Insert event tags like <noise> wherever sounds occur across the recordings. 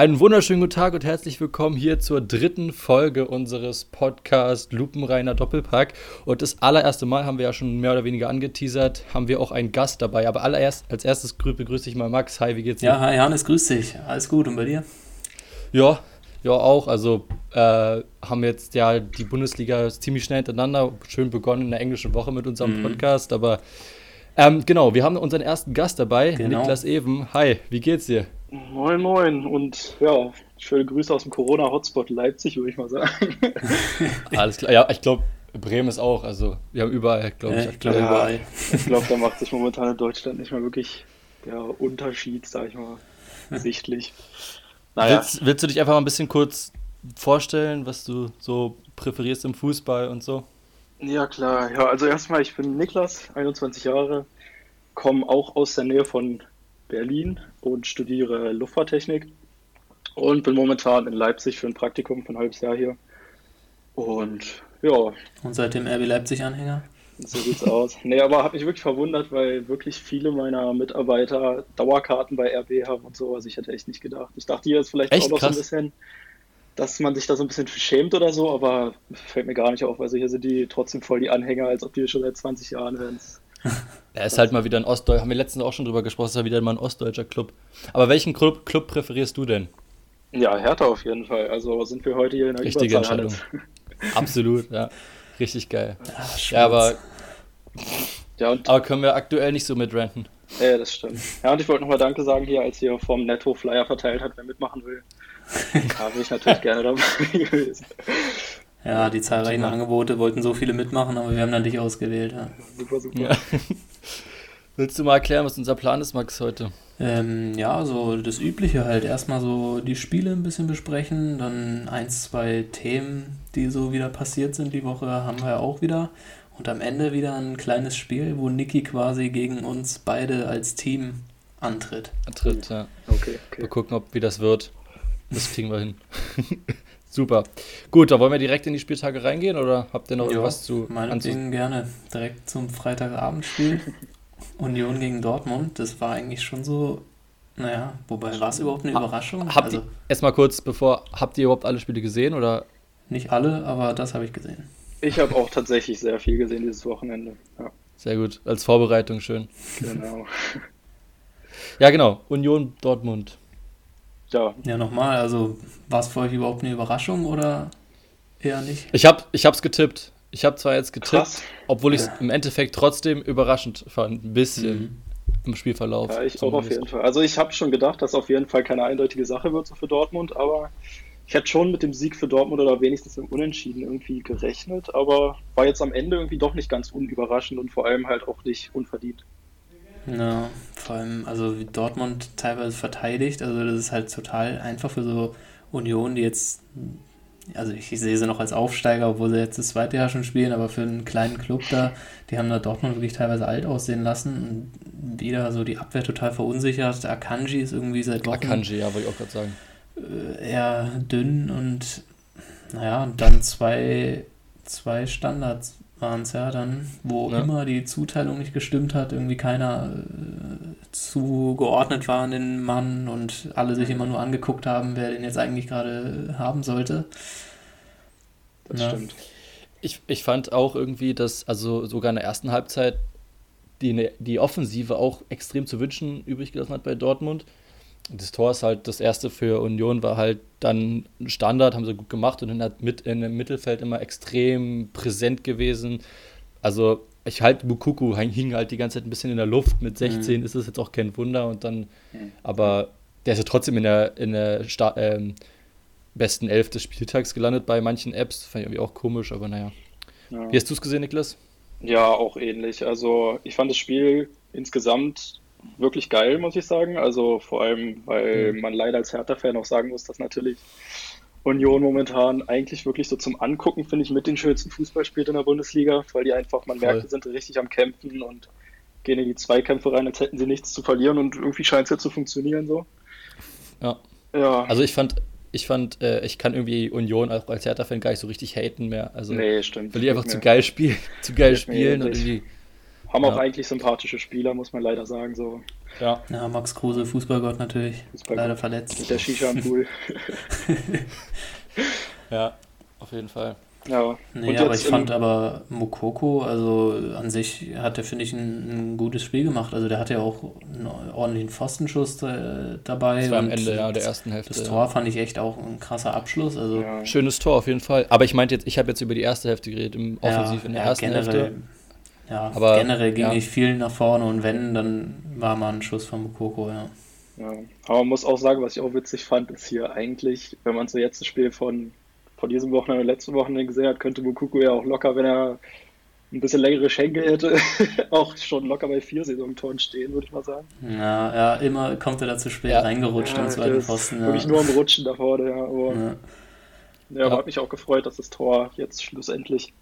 Einen wunderschönen guten Tag und herzlich willkommen hier zur dritten Folge unseres Podcasts Lupenreiner Doppelpack. Und das allererste Mal haben wir ja schon mehr oder weniger angeteasert, haben wir auch einen Gast dabei. Aber allererst, als erstes begrüße ich mal Max. Hi, wie geht's dir? Ja, hi Hannes, grüß dich. Alles gut und bei dir? Ja, ja auch. Also äh, haben jetzt ja die Bundesliga ziemlich schnell hintereinander schön begonnen in der englischen Woche mit unserem mhm. Podcast. Aber ähm, genau, wir haben unseren ersten Gast dabei, genau. Niklas Even. Hi, wie geht's dir? Moin, moin und ja, schöne Grüße aus dem Corona-Hotspot Leipzig, würde ich mal sagen. <laughs> Alles klar, ja, ich glaube, Bremen ist auch, also wir haben überall, glaube ich. Ich glaube, ja, ich glaube, da macht sich momentan in Deutschland nicht mal wirklich der Unterschied, sag ich mal, sichtlich. Naja. Willst, willst du dich einfach mal ein bisschen kurz vorstellen, was du so präferierst im Fußball und so? Ja, klar. Ja, also erstmal, ich bin Niklas, 21 Jahre, komme auch aus der Nähe von Berlin und studiere Luftfahrttechnik und bin momentan in Leipzig für ein Praktikum von ein halbes Jahr hier. Und ja. Und seitdem RB Leipzig-Anhänger? So sieht's aus. Nee, aber hat mich wirklich verwundert, weil wirklich viele meiner Mitarbeiter Dauerkarten bei RB haben und so. Also ich hätte echt nicht gedacht. Ich dachte, hier ist vielleicht echt auch noch krass. so ein bisschen, dass man sich da so ein bisschen schämt oder so, aber fällt mir gar nicht auf. Also hier sind die trotzdem voll die Anhänger, als ob die schon seit 20 Jahren wären. <laughs> Er ist halt mal wieder ein Ostdeutscher, haben wir letztens auch schon drüber gesprochen, ist ja wieder mal ein ostdeutscher Club. Aber welchen Club, Club präferierst du denn? Ja, Hertha auf jeden Fall. Also sind wir heute hier in der Richtige Entscheidung. Absolut, ja. Richtig geil. Ja, ja aber. Ja, aber können wir aktuell nicht so mitrenten. Ja, das stimmt. Ja, und ich wollte nochmal Danke sagen hier, als ihr vom Netto Flyer verteilt hat, wer mitmachen will. <laughs> Da bin ich natürlich gerne dabei gewesen. Ja, die zahlreichen Angebote wollten so viele mitmachen, aber wir haben dann dich ausgewählt. Ja. Super, super. Ja. Willst du mal erklären, was unser Plan ist, Max, heute? Ähm, ja, so das Übliche halt. Erstmal so die Spiele ein bisschen besprechen, dann ein, zwei Themen, die so wieder passiert sind die Woche, haben wir auch wieder. Und am Ende wieder ein kleines Spiel, wo Niki quasi gegen uns beide als Team antritt. Antritt, ja. Okay, okay. Wir gucken, ob wie das wird. Das kriegen wir hin. <laughs> Super. Gut, da wollen wir direkt in die Spieltage reingehen oder habt ihr noch irgendwas zu Meinetwegen gerne. Direkt zum Freitagabendspiel. <laughs> Union gegen Dortmund. Das war eigentlich schon so. Naja, wobei war es überhaupt eine Überraschung? Habt also, erstmal kurz bevor, habt ihr überhaupt alle Spiele gesehen oder? Nicht alle, aber das habe ich gesehen. Ich habe auch tatsächlich sehr viel gesehen dieses Wochenende. Ja. Sehr gut, als Vorbereitung schön. Genau. ja, genau. Union Dortmund ja. Ja, nochmal, also war es für euch überhaupt eine Überraschung oder eher nicht? Ich habe es getippt. Ich habe zwar jetzt getippt, Krass. obwohl ich es ja. im Endeffekt trotzdem überraschend fand, ein bisschen mhm. im Spielverlauf. Ja, ich auch auf jeden Fall. Also ich habe schon gedacht, dass auf jeden Fall keine eindeutige Sache wird so für Dortmund, aber ich hätte schon mit dem Sieg für Dortmund oder wenigstens im Unentschieden irgendwie gerechnet, aber war jetzt am Ende irgendwie doch nicht ganz unüberraschend und vor allem halt auch nicht unverdient. Ja, vor allem, also wie Dortmund teilweise verteidigt, also das ist halt total einfach für so Union, die jetzt, also ich, ich sehe sie noch als Aufsteiger, obwohl sie jetzt das zweite Jahr schon spielen, aber für einen kleinen Club da, die haben da Dortmund wirklich teilweise alt aussehen lassen und wieder so die Abwehr total verunsichert. Akanji ist irgendwie seit Wochen. Akanji, ja, wollte ich auch gerade sagen. Äh, eher dünn und naja, und dann zwei, zwei Standards waren es ja dann, wo ja. immer die Zuteilung nicht gestimmt hat, irgendwie keiner äh, zugeordnet war an den Mann und alle sich immer nur angeguckt haben, wer den jetzt eigentlich gerade haben sollte. Das ja. stimmt. Ich, ich fand auch irgendwie, dass also sogar in der ersten Halbzeit die, die Offensive auch extrem zu wünschen übrig gelassen hat bei Dortmund das Tor ist halt das erste für Union, war halt dann Standard, haben sie gut gemacht und dann mit in dem Mittelfeld immer extrem präsent gewesen. Also ich halt Bukuku hing halt die ganze Zeit ein bisschen in der Luft. Mit 16 mhm. ist es jetzt auch kein Wunder und dann, mhm. aber der ist ja trotzdem in der, in der Sta ähm, besten Elf des Spieltags gelandet bei manchen Apps. Fand ich irgendwie auch komisch, aber naja. Ja. Wie hast du es gesehen, Niklas? Ja, auch ähnlich. Also ich fand das Spiel insgesamt wirklich geil, muss ich sagen. Also vor allem, weil mhm. man leider als Hertha-Fan auch sagen muss, dass natürlich Union momentan eigentlich wirklich so zum Angucken, finde ich, mit den schönsten Fußball spielt in der Bundesliga, weil die einfach, man Voll. merkt, die sind richtig am Kämpfen und gehen in die Zweikämpfe rein, als hätten sie nichts zu verlieren und irgendwie scheint es ja zu funktionieren so. Ja. ja. Also ich fand, ich fand, äh, ich kann irgendwie Union auch als Hertha-Fan gar nicht so richtig haten mehr. Also, nee, stimmt. Weil die einfach zu geil spielen, zu geil spielen und irgendwie haben ja. auch eigentlich sympathische Spieler, muss man leider sagen. So. Ja. ja, Max Kruse, Fußballgott natürlich. Fußballgott. Leider verletzt. Mit der Shisha am Pool. <laughs> ja, auf jeden Fall. Ja. Nee, aber ich fand aber Mokoko, also an sich hat er, finde ich, ein, ein, gutes Spiel gemacht. Also der hatte ja auch einen ordentlichen Pfostenschuss äh, dabei. Das war am Ende ja, der ersten Hälfte. Das Tor fand ich echt auch ein krasser Abschluss. Also ja. Schönes Tor auf jeden Fall. Aber ich meinte jetzt, ich habe jetzt über die erste Hälfte geredet, im Offensiv ja, in der ersten generell, Hälfte. Ja, aber generell ging ich viel nach vorne und wenn, dann war mal ein Schuss von Mokoko, ja. Ja, aber man muss auch sagen, was ich auch witzig fand, ist hier eigentlich, wenn man so jetzt das Spiel von von diesem Wochenende und letzten Wochenende gesehen hat, könnte Mukuku ja auch locker, wenn er ein bisschen längere Schenkel hätte, <laughs> auch schon locker bei vier Saisontoren stehen, würde ich mal sagen. Ja, ja, immer kommt er da zu spät ja. reingerutscht ja, am zweiten Pfosten. Ja. Wirklich nur am Rutschen da vorne, ja. Aber, ja. ja, aber hat mich auch gefreut, dass das Tor jetzt schlussendlich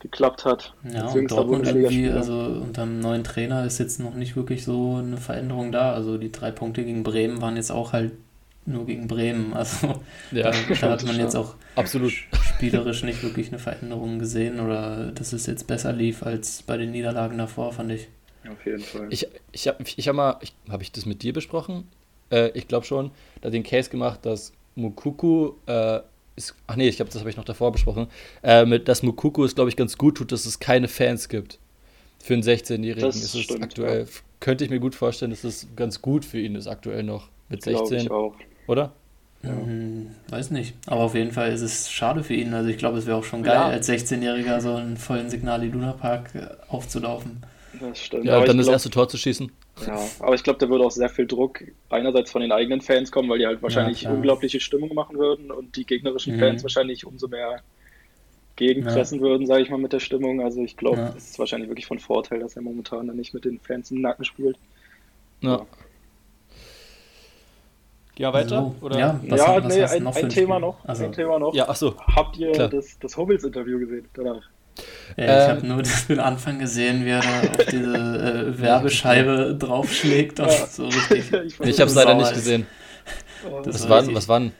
geklappt hat. Ja, und Dortmund irgendwie, also unter dem neuen Trainer ist jetzt noch nicht wirklich so eine Veränderung da. Also die drei Punkte gegen Bremen waren jetzt auch halt nur gegen Bremen. <laughs> Also ja, da, da hat man jetzt auch absolut spielerisch nicht wirklich eine Veränderung gesehen oder dass es jetzt besser lief als bei den Niederlagen davor, fand ich. Auf jeden Fall. Ich, ich habe ich hab mal, habe ich das mit dir besprochen? Äh, ich glaube schon, da den Case gemacht, dass Mukuku äh, ist, ach nee, ich glaube, das habe ich noch davor besprochen, äh, mit, dass Mukuku es, glaube ich, ganz gut tut, dass es keine Fans gibt. Für einen 16-Jährigen ist es stimmt, aktuell, ja. könnte ich mir gut vorstellen, dass es ganz gut für ihn ist aktuell noch mit 16. Ich auch oder? Ja. Hm, weiß nicht. Aber auf jeden Fall ist es schade für ihn. Also ich glaube, es wäre auch schon geil, ja. als 16-Jähriger so einen vollen Signal Luna Park äh, aufzulaufen. Das stimmt. Ja, aber dann das glaub, erste Tor zu schießen. Ja, aber ich glaube, da würde auch sehr viel Druck einerseits von den eigenen Fans kommen, weil die halt wahrscheinlich ja, unglaubliche Stimmung machen würden und die gegnerischen mhm. Fans wahrscheinlich umso mehr gegenpressen ja. würden, sage ich mal, mit der Stimmung. Also ich glaube, es ist wahrscheinlich wirklich von Vorteil, dass er momentan dann nicht mit den Fans im Nacken spielt. Ja. Ja, weiter? So, oder? Ja, was, ja was nee, ein, ein Thema noch. Also, ein Thema noch. Ja, ach so. Habt ihr Klar. das, das Hummels-Interview gesehen danach? Ja, ich ähm, habe nur den <laughs> Anfang gesehen, wie er da auf diese äh, Werbescheibe <laughs> draufschlägt. Und ja. so richtig. <laughs> ich, ich habe es leider nicht gesehen. Oh, was, waren, was waren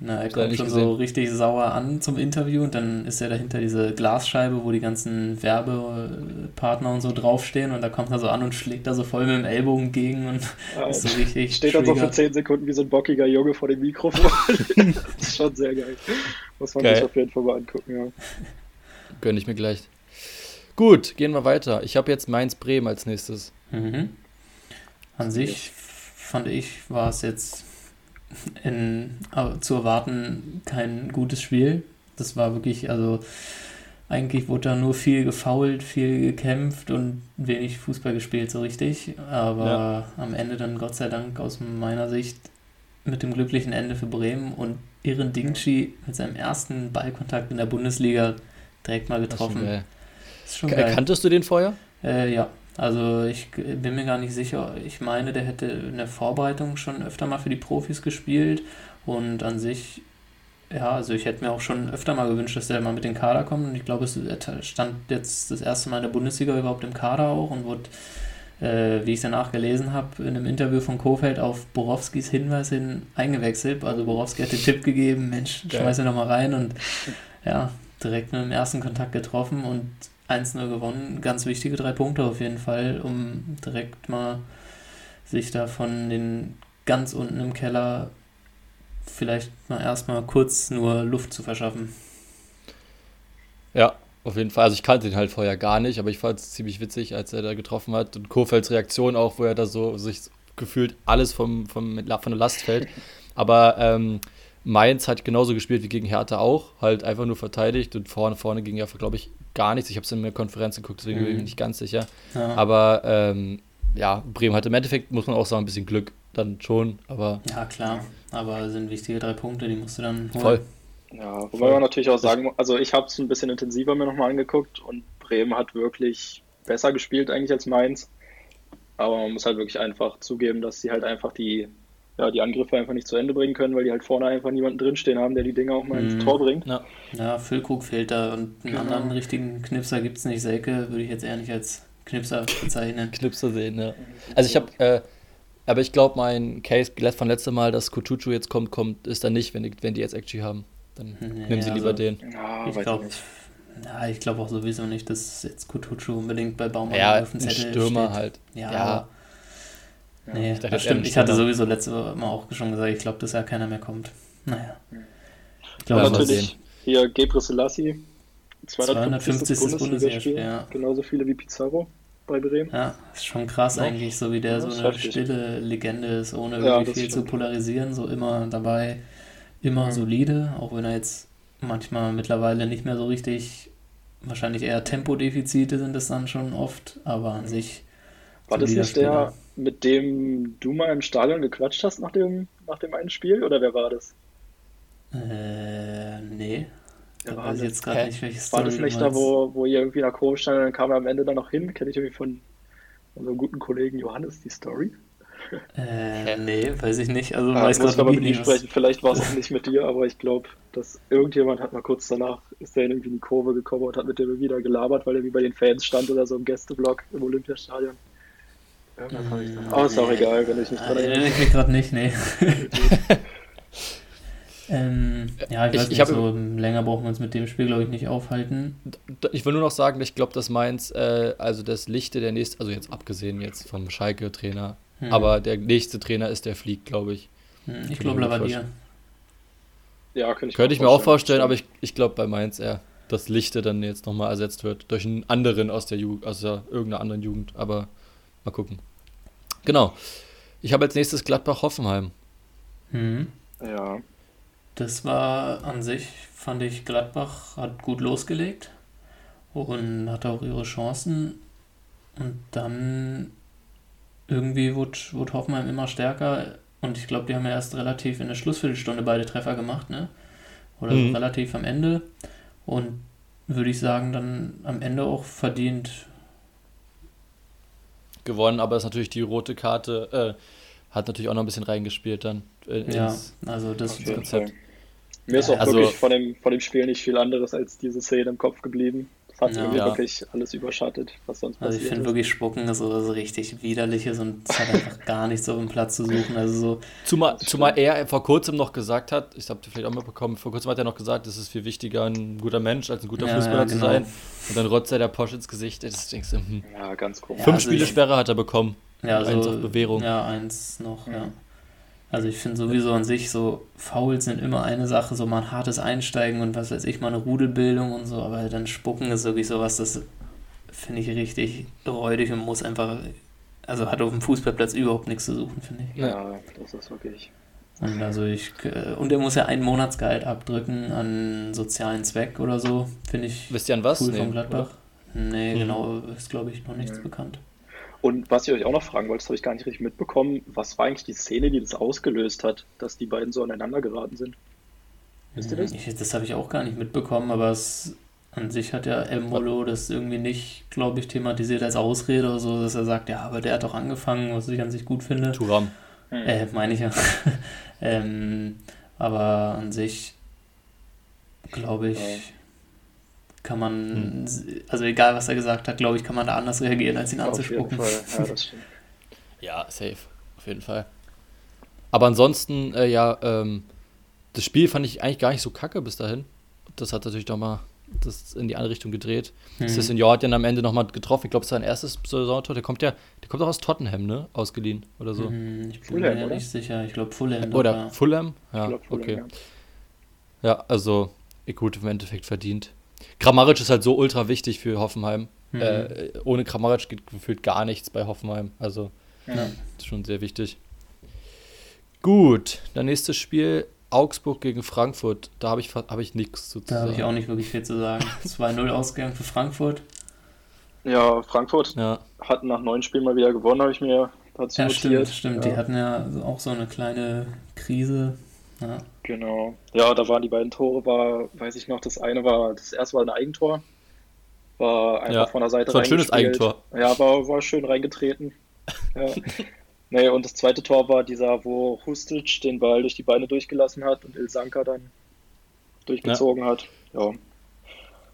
na, er kommt schon gesehen. so richtig sauer an zum Interview und dann ist er dahinter diese Glasscheibe, wo die ganzen Werbepartner und so draufstehen und da kommt er so an und schlägt da so voll mit dem Ellbogen gegen und ja, ist so richtig. Steht dann so für 10 Sekunden wie so ein bockiger Junge vor dem Mikrofon. das ist schon sehr geil. Muss man geil. sich auf jeden Fall mal angucken, ja. Gönn ich mir gleich. Gut, gehen wir weiter. Ich habe jetzt Mainz-Bremen als nächstes. Mhm. An sich fand ich, war es jetzt in, zu erwarten kein gutes Spiel. Das war wirklich, also eigentlich wurde da nur viel gefault, viel gekämpft und wenig Fußball gespielt, so richtig. Aber ja. am Ende dann Gott sei Dank aus meiner Sicht mit dem glücklichen Ende für Bremen und Iren Dingchi mit seinem ersten Ballkontakt in der Bundesliga direkt mal getroffen. Ist schon geil. Kanntest du den vorher? Äh, ja, also ich bin mir gar nicht sicher. Ich meine, der hätte in der Vorbereitung schon öfter mal für die Profis gespielt und an sich, ja, also ich hätte mir auch schon öfter mal gewünscht, dass der mal mit den Kader kommt und ich glaube, es stand jetzt das erste Mal in der Bundesliga überhaupt im Kader auch und wurde, äh, wie ich danach gelesen habe, in einem Interview von Kofeld auf Borowskis Hinweis hin eingewechselt. Also Borowski hat den Tipp gegeben, Mensch, schmeiß ihn nochmal rein und ja, direkt mit dem ersten Kontakt getroffen und 1-0 gewonnen. Ganz wichtige drei Punkte auf jeden Fall, um direkt mal sich da von den ganz unten im Keller vielleicht mal erstmal kurz nur Luft zu verschaffen. Ja, auf jeden Fall. Also ich kannte ihn halt vorher gar nicht, aber ich fand es ziemlich witzig, als er da getroffen hat. Und Kurfelds Reaktion auch, wo er da so sich gefühlt alles vom, vom, von der Last fällt. Aber ähm, Mainz hat genauso gespielt wie gegen Hertha auch, halt einfach nur verteidigt und vorne, vorne ging ja, glaube ich, gar nichts. Ich habe es in der Konferenz geguckt, deswegen mhm. bin ich mhm. nicht ganz sicher. Ja. Aber ähm, ja, Bremen hatte im Endeffekt, muss man auch sagen, ein bisschen Glück dann schon, aber. Ja, klar, aber sind wichtige drei Punkte, die musst du dann holen. Voll. Ja, wobei Voll. man natürlich auch sagen muss, also ich habe es ein bisschen intensiver mir nochmal angeguckt und Bremen hat wirklich besser gespielt eigentlich als Mainz. Aber man muss halt wirklich einfach zugeben, dass sie halt einfach die ja, die Angriffe einfach nicht zu Ende bringen können, weil die halt vorne einfach niemanden drinstehen haben, der die Dinger auch mal ins mhm. Tor bringt. Ja, ja Füllkrug fehlt da und einen genau. anderen richtigen Knipser gibt es nicht. Selke würde ich jetzt eher nicht als Knipser bezeichnen. Knipser sehen, ja. Also ich habe, äh, aber ich glaube, mein Case von letztem Mal, dass Kutucu jetzt kommt, kommt, ist dann nicht, wenn die, wenn die jetzt Actually haben. Dann nee, nehmen sie lieber also, den. Ja, ich glaube ja, ich glaube auch sowieso nicht, dass jetzt Kutucu unbedingt bei Baumann ja, auf dem Zettel Stürmer steht. halt. Ja, ja Ja. Nee, das stimmt. Ich hatte sowieso letzte Mal auch schon gesagt, ich glaube, dass ja keiner mehr kommt. Naja. Ich glaube, natürlich hier Gebre Selassie, 250. 250. Bundesligaspiel, ja. genauso viele wie Pizarro bei Bremen. Ja, ist schon krass ja. eigentlich, so wie der so eine stille Legende ist, ohne ja, irgendwie viel stimmt. zu polarisieren, so immer dabei, immer mhm. solide, auch wenn er jetzt manchmal mittlerweile nicht mehr so richtig, wahrscheinlich eher Tempodefizite sind es dann schon oft, aber an sich. War das nicht der, mit dem du mal im Stadion gequatscht hast nach dem, nach dem einen Spiel, oder wer war das? Äh, nee. Da weiß ich jetzt gerade nicht, welches War das nicht da, wo, wo ihr irgendwie nach Kurve stand und dann kam er am Ende dann noch hin? Kenne ich irgendwie von unserem guten Kollegen Johannes die Story? Äh, nee, weiß ich nicht. Also ja, weiß muss aber mit ihm sprechen. Vielleicht war es auch nicht mit dir, aber ich glaube, dass irgendjemand hat mal kurz danach, ist der irgendwie in die Kurve gekommen und hat mit dem wieder gelabert, weil er wie bei den Fans stand oder so im Gästeblock im Olympiastadion. Irgendwas habe ich da. Aber ist auch egal, wenn ich nicht dran erinnere. Ich gerade nicht, nee. <laughs> Ähm, ja, ich, ich weiß nicht, so länger brauchen wir uns mit dem Spiel, glaube ich, nicht aufhalten. Ich will nur noch sagen, ich glaube, dass Mainz, äh, also das Lichte der nächste, also jetzt abgesehen jetzt vom Schalke-Trainer, hm. aber der nächste Trainer ist der Fliegt, glaube ich. Hm, ich glaube, Lavadier. Ja, könnte ich, könnte ich mir auch vorstellen, aber ich, ich glaube bei Mainz eher, dass Lichte dann jetzt nochmal ersetzt wird durch einen anderen aus der Jugend, aus der, irgendeiner anderen Jugend, aber mal gucken. Genau. Ich habe als nächstes Gladbach-Hoffenheim. Hm. Ja. Das war an sich, fand ich, Gladbach hat gut losgelegt und hatte auch ihre Chancen. Und dann irgendwie wurde, wurde Hoffenheim immer stärker. Und ich glaube, die haben ja erst relativ in der Schlussviertelstunde beide Treffer gemacht, ne? Oder mhm. relativ am Ende. Und würde ich sagen, dann am Ende auch verdient gewonnen, aber ist natürlich die rote Karte, äh, hat natürlich auch noch ein bisschen reingespielt dann. Äh, ja, also das Konzept. Mir ist auch also, wirklich von dem, von dem Spiel nicht viel anderes als diese Szene im Kopf geblieben. Das hat ja, irgendwie ja. wirklich alles überschattet, was sonst passiert Also ich finde wirklich Spucken ist so, so richtig widerliches und es hat einfach <laughs> gar nichts auf dem Platz zu suchen. Also so zumal, zumal er vor kurzem noch gesagt hat, ich habe vielleicht auch mitbekommen, vor kurzem hat er noch gesagt, es ist viel wichtiger, ein guter Mensch als ein guter ja, Fußballer ja, genau. zu sein. Und dann rotzt er der Porsche ins Gesicht. Das denkst du, hm. Ja, ganz komisch. Fünf also Spiele Sperre hat er bekommen. Ja, also, eins auf Bewährung. Ja, eins noch, ja. Also ich finde sowieso an sich so, Fouls sind immer eine Sache, so mal ein hartes Einsteigen und was weiß ich, mal eine Rudelbildung und so, aber dann Spucken ist wirklich sowas, das finde ich richtig räudig und muss einfach, also hat auf dem Fußballplatz überhaupt nichts zu suchen, finde ich. Ja, das ist wirklich. Und also ich, äh, und er muss ja einen Monatsgehalt abdrücken an sozialen Zweck oder so, finde ich. Wisst ihr an was? Cool nee, von Gladbach. Oder? Nee, mhm. genau, ist glaube ich noch nichts mhm. bekannt. Und was ich euch auch noch fragen wollte, das habe ich gar nicht richtig mitbekommen. Was war eigentlich die Szene, die das ausgelöst hat, dass die beiden so aneinander geraten sind? Wisst ihr das? Ich, das habe ich auch gar nicht mitbekommen, aber es, an sich hat ja Embolo das irgendwie nicht, glaube ich, thematisiert als Ausrede oder so, dass er sagt, ja, aber der hat doch angefangen, was ich an sich gut finde. Turam. Hm. Äh, meine ich ja. <laughs> ähm, aber an sich glaube ich, ja kann man, hm. also egal was er gesagt hat, glaube ich, kann man da anders reagieren, als ihn anzuspucken. Auf jeden Fall. Ja, <laughs> ja, safe, auf jeden Fall. Aber ansonsten, äh, ja, ähm, das Spiel fand ich eigentlich gar nicht so kacke bis dahin. Das hat natürlich nochmal das in die andere Richtung gedreht. Mhm. Das Senior hat ja am Ende nochmal getroffen. Ich glaube, es ist sein erstes Saisontor. Der kommt ja, der kommt auch aus Tottenham, ne? Ausgeliehen oder so. Mhm, ich bin Fulham, mir nicht sicher. Ich glaube Fulham. Oder Fulham? Ja, Fulham, okay. Ja. ja, also gut, im Endeffekt verdient. Grammaric ist halt so ultra wichtig für Hoffenheim. Mhm. Äh, ohne Grammaric geht gefühlt gar nichts bei Hoffenheim. Also, ja. ist schon sehr wichtig. Gut, dann nächstes Spiel Augsburg gegen Frankfurt. Da habe ich, hab ich nichts zu sagen. Da habe ich auch nicht wirklich viel zu sagen. <laughs> 2-0 Ausgang für Frankfurt. Ja, Frankfurt ja. hat nach neun Spielen mal wieder gewonnen, habe ich mir dazu ja, notiert. Stimmt, stimmt. Ja. Die hatten ja auch so eine kleine Krise. Ja. Genau. Ja, da waren die beiden Tore, war, weiß ich noch, das eine war, das erste war ein Eigentor. War einfach ja, von der Seite war ein schönes Eigentor. Ja, war, war schön reingetreten. <laughs> Ja. nee, und das zweite Tor war dieser, wo Hustic den Ball durch die Beine durchgelassen hat und Ilsanka dann durchgezogen ja. hat. Ja.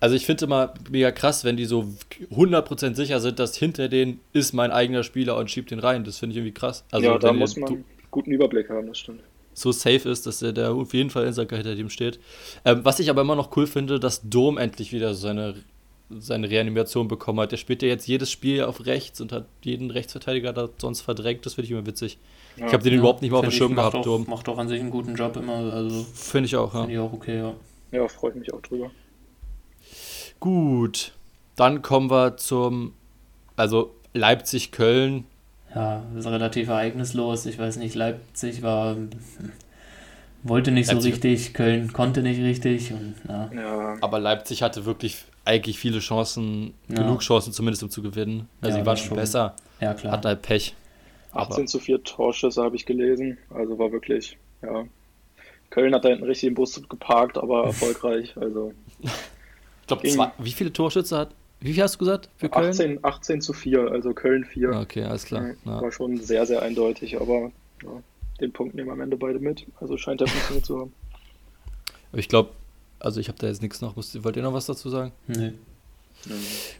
Also ich finde immer mega krass, wenn die so 100% sicher sind, dass hinter denen ist mein eigener Spieler und schiebt den rein. Das finde ich irgendwie krass. Also ja, da muss man guten Überblick haben, das stimmt so safe ist, dass er da auf jeden Fall in Saka hinter dem steht. Ähm, was ich aber immer noch cool finde, dass Dom endlich wieder seine seine Reanimation bekommen hat. Der spielt ja jetzt jedes Spiel auf rechts und hat jeden Rechtsverteidiger da sonst verdrängt. Das finde ich immer witzig. Ja, ich habe den ja, überhaupt nicht mal auf dem Schirm gehabt. Auch, macht doch an sich einen guten Job immer. Also finde ich auch, ja. Finde ich auch okay, ja. Ja, freut mich auch drüber. Gut, dann kommen wir zum, also Leipzig-Köln. Ja, das ist relativ ereignislos. Ich weiß nicht, Leipzig war wollte nicht Leipzig. so richtig, Köln konnte nicht richtig. Und, ja. Ja. Aber Leipzig hatte wirklich eigentlich viele Chancen, ja. genug Chancen zumindest um zu gewinnen. Also sie waren schon besser. Ja, klar. Hatten halt Pech. 18 aber. zu 4 Torschüsse habe ich gelesen. Also war wirklich, ja. Köln hat da hinten richtig im Bus geparkt, aber erfolgreich. Also. <laughs> ich glaube, wie viele Torschüsse hat. Wie viel hast du gesagt für Köln? 18, 18 zu 4, also Köln 4. Okay, alles klar. Ja, war schon sehr, sehr eindeutig, aber ja, den Punkt nehmen am Ende beide mit. Also scheint er funktioniert zu haben. Ich glaube, also ich habe da jetzt nichts noch. Wollt ihr noch was dazu sagen? Nee.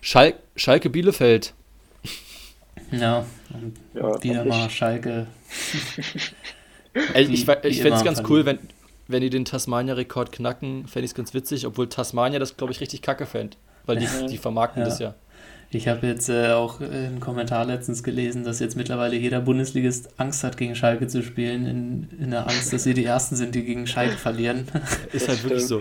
Schal Schalke Bielefeld. Ja, ja wieder mal Schalke. <laughs> Ey, ich ich fände es ganz cool, wenn, wenn die den Tasmania-Rekord knacken, fände ich es ganz witzig, obwohl Tasmania das, glaube ich, richtig kacke fände. Weil die, die vermarkten ja. das ja. Ich habe jetzt äh, auch einen Kommentar letztens gelesen, dass jetzt mittlerweile jeder Bundesligist Angst hat, gegen Schalke zu spielen, in, in der Angst, dass sie die Ersten sind, die gegen Schalke verlieren. <laughs> Ist halt wirklich so.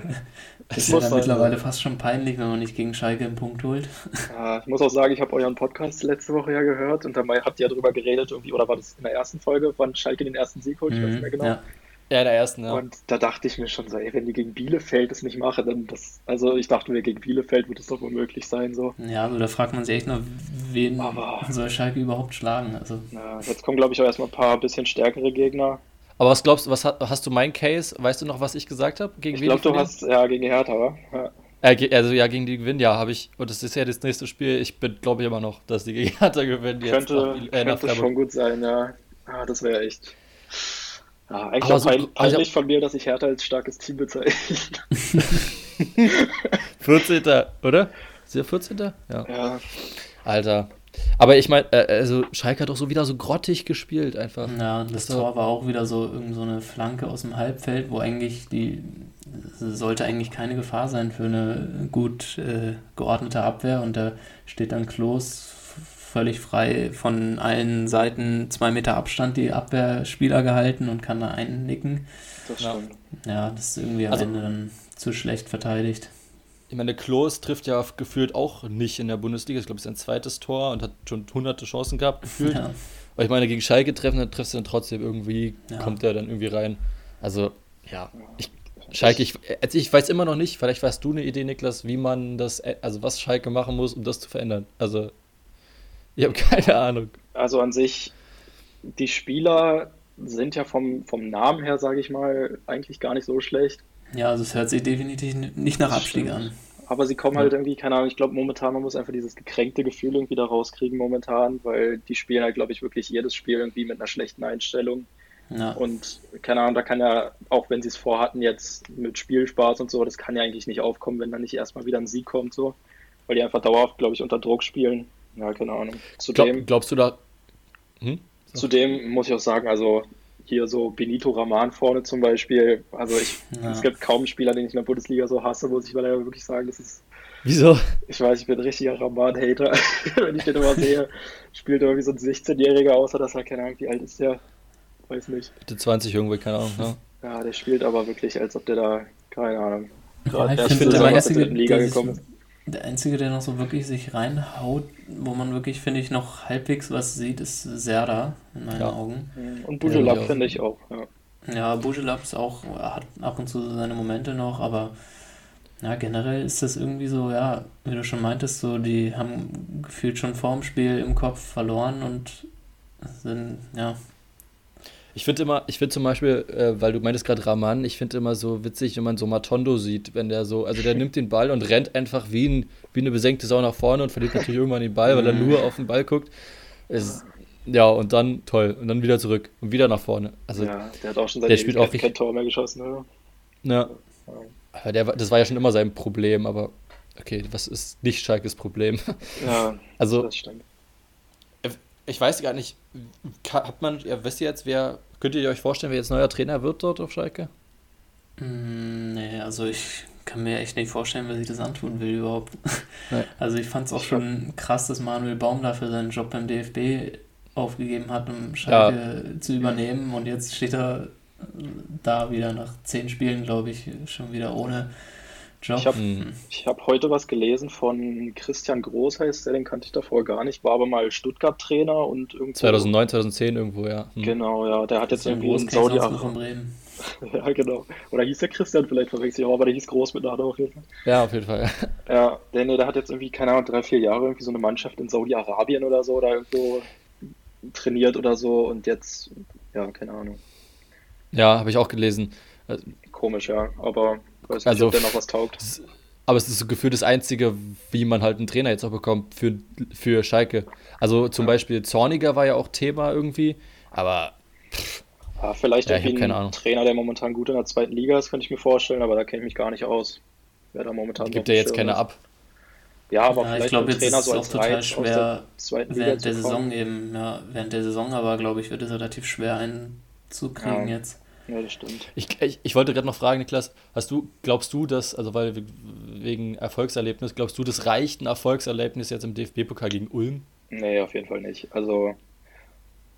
Das ist ja mittlerweile fast schon peinlich, wenn man nicht gegen Schalke einen Punkt holt. Ja, ich muss auch sagen, ich habe euren Podcast letzte Woche ja gehört und dabei habt ihr ja darüber geredet, irgendwie, oder war das in der ersten Folge, wann Schalke den ersten Sieg holt? Ich weiß nicht mehr genau. Ja. Ja, der ersten, ja. Und da dachte ich mir schon so, ey, wenn die gegen Bielefeld es nicht machen, dann das, also ich dachte mir, gegen Bielefeld wird es doch unmöglich sein, so. Ja, also da fragt man sich echt noch, wen Aber, soll Schalke überhaupt schlagen, also. Ja, jetzt kommen, glaube ich, auch erstmal ein paar bisschen stärkere Gegner. Aber was glaubst du, was hast, du mein Case? Weißt du noch, was ich gesagt habe? Gegen ich glaube, du hast, ja, gegen Hertha, oder? Ja. Äh, also ja, gegen die gewinnen, ja, habe ich. Und das ist ja das nächste Spiel. Ich bin, glaube ich, immer noch, dass die gegen Hertha gewinnen. Könnte, jetzt nach, äh, könnte schon gut sein, ja. Ah, das wäre echt. Ja, eigentlich auch so, peinlich also, von mir, dass ich Hertha als starkes Team bezeichne. <laughs> 14. oder? Ist der 14. Ja. ja. Alter. Aber ich meine, äh, also Schalke hat doch so wieder so grottig gespielt einfach. Ja, das, das Tor war auch wieder so irgend so eine Flanke aus dem Halbfeld, wo eigentlich die sollte eigentlich keine Gefahr sein für eine gut äh, geordnete Abwehr und da steht dann Klos völlig frei von allen Seiten zwei Meter Abstand die Abwehrspieler gehalten und kann da einnicken. Das stimmt. Ja, das ist irgendwie am also, Ende dann zu schlecht verteidigt. Ich meine, Klos trifft ja gefühlt auch nicht in der Bundesliga. Ich glaube, es ist sein zweites Tor und hat schon hunderte Chancen gehabt, gefühlt. Ja. Aber ich meine, gegen Schalke treffen, dann triffst du dann trotzdem irgendwie, ja. kommt der dann irgendwie rein. Also, ja, ich, Schalke, ich, also ich weiß immer noch nicht, vielleicht weißt du eine Idee, Niklas, wie man das, also was Schalke machen muss, um das zu verändern. Also, ich habe <laughs> keine Ahnung. Also an sich, die Spieler sind ja vom, vom Namen her, sage ich mal, eigentlich gar nicht so schlecht. Ja, also es hört sich definitiv nicht nach Abstieg an. Aber sie kommen halt irgendwie, keine Ahnung, ich glaube momentan, man muss einfach dieses gekränkte Gefühl irgendwie da rauskriegen momentan, weil die spielen halt, glaube ich, wirklich jedes Spiel irgendwie mit einer schlechten Einstellung. Ja. Und keine Ahnung, da kann ja, auch wenn sie es vorhatten, jetzt mit Spielspaß und so, das kann ja eigentlich nicht aufkommen, wenn da nicht erstmal wieder ein Sieg kommt, so. Weil die einfach dauerhaft, glaube ich, unter Druck spielen. Ja, keine Ahnung. Zudem, Glaub, glaubst du da? Hm? Zudem muss ich auch sagen, also hier so Benito Raman vorne zum Beispiel. Also ich, ja. es gibt kaum Spieler, den ich in der Bundesliga so hasse, muss ich leider wirklich sagen. Das ist. Wieso? Ich weiß, ich bin ein richtiger Raman-Hater. <laughs> Wenn ich den immer sehe, spielt er irgendwie so ein 16-Jähriger, außer dass er, keine Ahnung, wie alt ist der? Weiß nicht. Bitte 20 irgendwie, keine Ahnung, ne? Ja, der spielt aber wirklich, als ob der da, keine Ahnung, gerade ja, ich finde, der einzige, Liga gekommen ist. Der einzige, der noch so wirklich sich reinhaut, wo man wirklich, finde ich, noch halbwegs was sieht, ist Serda, in meinen ja. Augen. Und Bujelab finde ich auch, ja. Ja, Bujelab ist auch, hat ab und zu seine Momente noch, aber ja, generell ist das irgendwie so, ja, wie du schon meintest, so, die haben gefühlt schon vorm Spiel im Kopf verloren und sind, ja, ich finde immer, ich finde zum Beispiel, äh, weil du meintest gerade Raman, ich finde immer so witzig, wenn man so Matondo sieht, wenn der so, also der <laughs> nimmt den Ball und rennt einfach wie, ein, wie eine besenkte Sau nach vorne und verliert natürlich irgendwann den Ball, weil er nur auf den Ball guckt. Es, ja, und dann toll. Und dann wieder zurück und wieder nach vorne. Also, ja, der hat auch schon seit der spielt auch kein Tor mehr geschossen, oder? Ja. Aber der, das war ja schon immer sein Problem, aber okay, was ist nicht Schalkes Problem? Ja, also, das stimmt. Ich weiß gar nicht, hat man, ja, wisst ihr jetzt, wer Könnt ihr euch vorstellen, wer jetzt neuer Trainer wird dort auf Schalke? Mm, nee, also ich kann mir echt nicht vorstellen, wer sich das antun will überhaupt. <laughs> Nee. Also ich fand es auch schon krass, dass Manuel Baum dafür seinen Job beim DFB aufgegeben hat, um Schalke ja. zu übernehmen. Und jetzt steht er da wieder nach zehn Spielen, glaube ich, schon wieder ohne. Ich habe hm. hab heute was gelesen von Christian Groß, heißt der, den kannte ich davor gar nicht, war aber mal Stuttgart-Trainer und irgendwo. 2009, 2010 irgendwo, ja. Hm. Genau, ja. Der hat jetzt irgendwie in Saudi-Arabien. <laughs> ja, genau. Oder hieß der Christian vielleicht verwechselt, aber der hieß Groß mit Nachnamen auf jeden Fall. Ja, auf jeden Fall. <laughs> Ja, der, nee, der hat jetzt irgendwie, keine Ahnung, drei, vier Jahre irgendwie so eine Mannschaft in Saudi-Arabien oder so da irgendwo trainiert oder so und jetzt, ja, keine Ahnung. Ja, habe ich auch gelesen. Komisch, ja, aber weiß nicht, also, ob der noch was taugt. Aber es ist so gefühlt das Einzige, wie man halt einen Trainer jetzt auch bekommt für, für Schalke. Also zum ja. Beispiel Zorniger war ja auch Thema irgendwie, aber. Pff, ja, vielleicht ja, irgendwie ein Ahnung. Trainer, der momentan gut in der zweiten Liga ist, könnte ich mir vorstellen, aber da kenne ich mich gar nicht aus. Wer da momentan Gibt ja jetzt keine ab. Ja, aber ja, vielleicht ich glaube, jetzt Trainer ist es so auch total schwer während Liga der Saison eben, ja, während der Saison, aber glaube ich, wird es relativ schwer einzukriegen ja. jetzt. Ja, das stimmt. Ich, ich, ich wollte gerade noch fragen, Niklas, hast du, glaubst du, dass, also weil wegen Erfolgserlebnis, glaubst du, das reicht ein Erfolgserlebnis jetzt im DFB-Pokal gegen Ulm? Nee, auf jeden Fall nicht. Also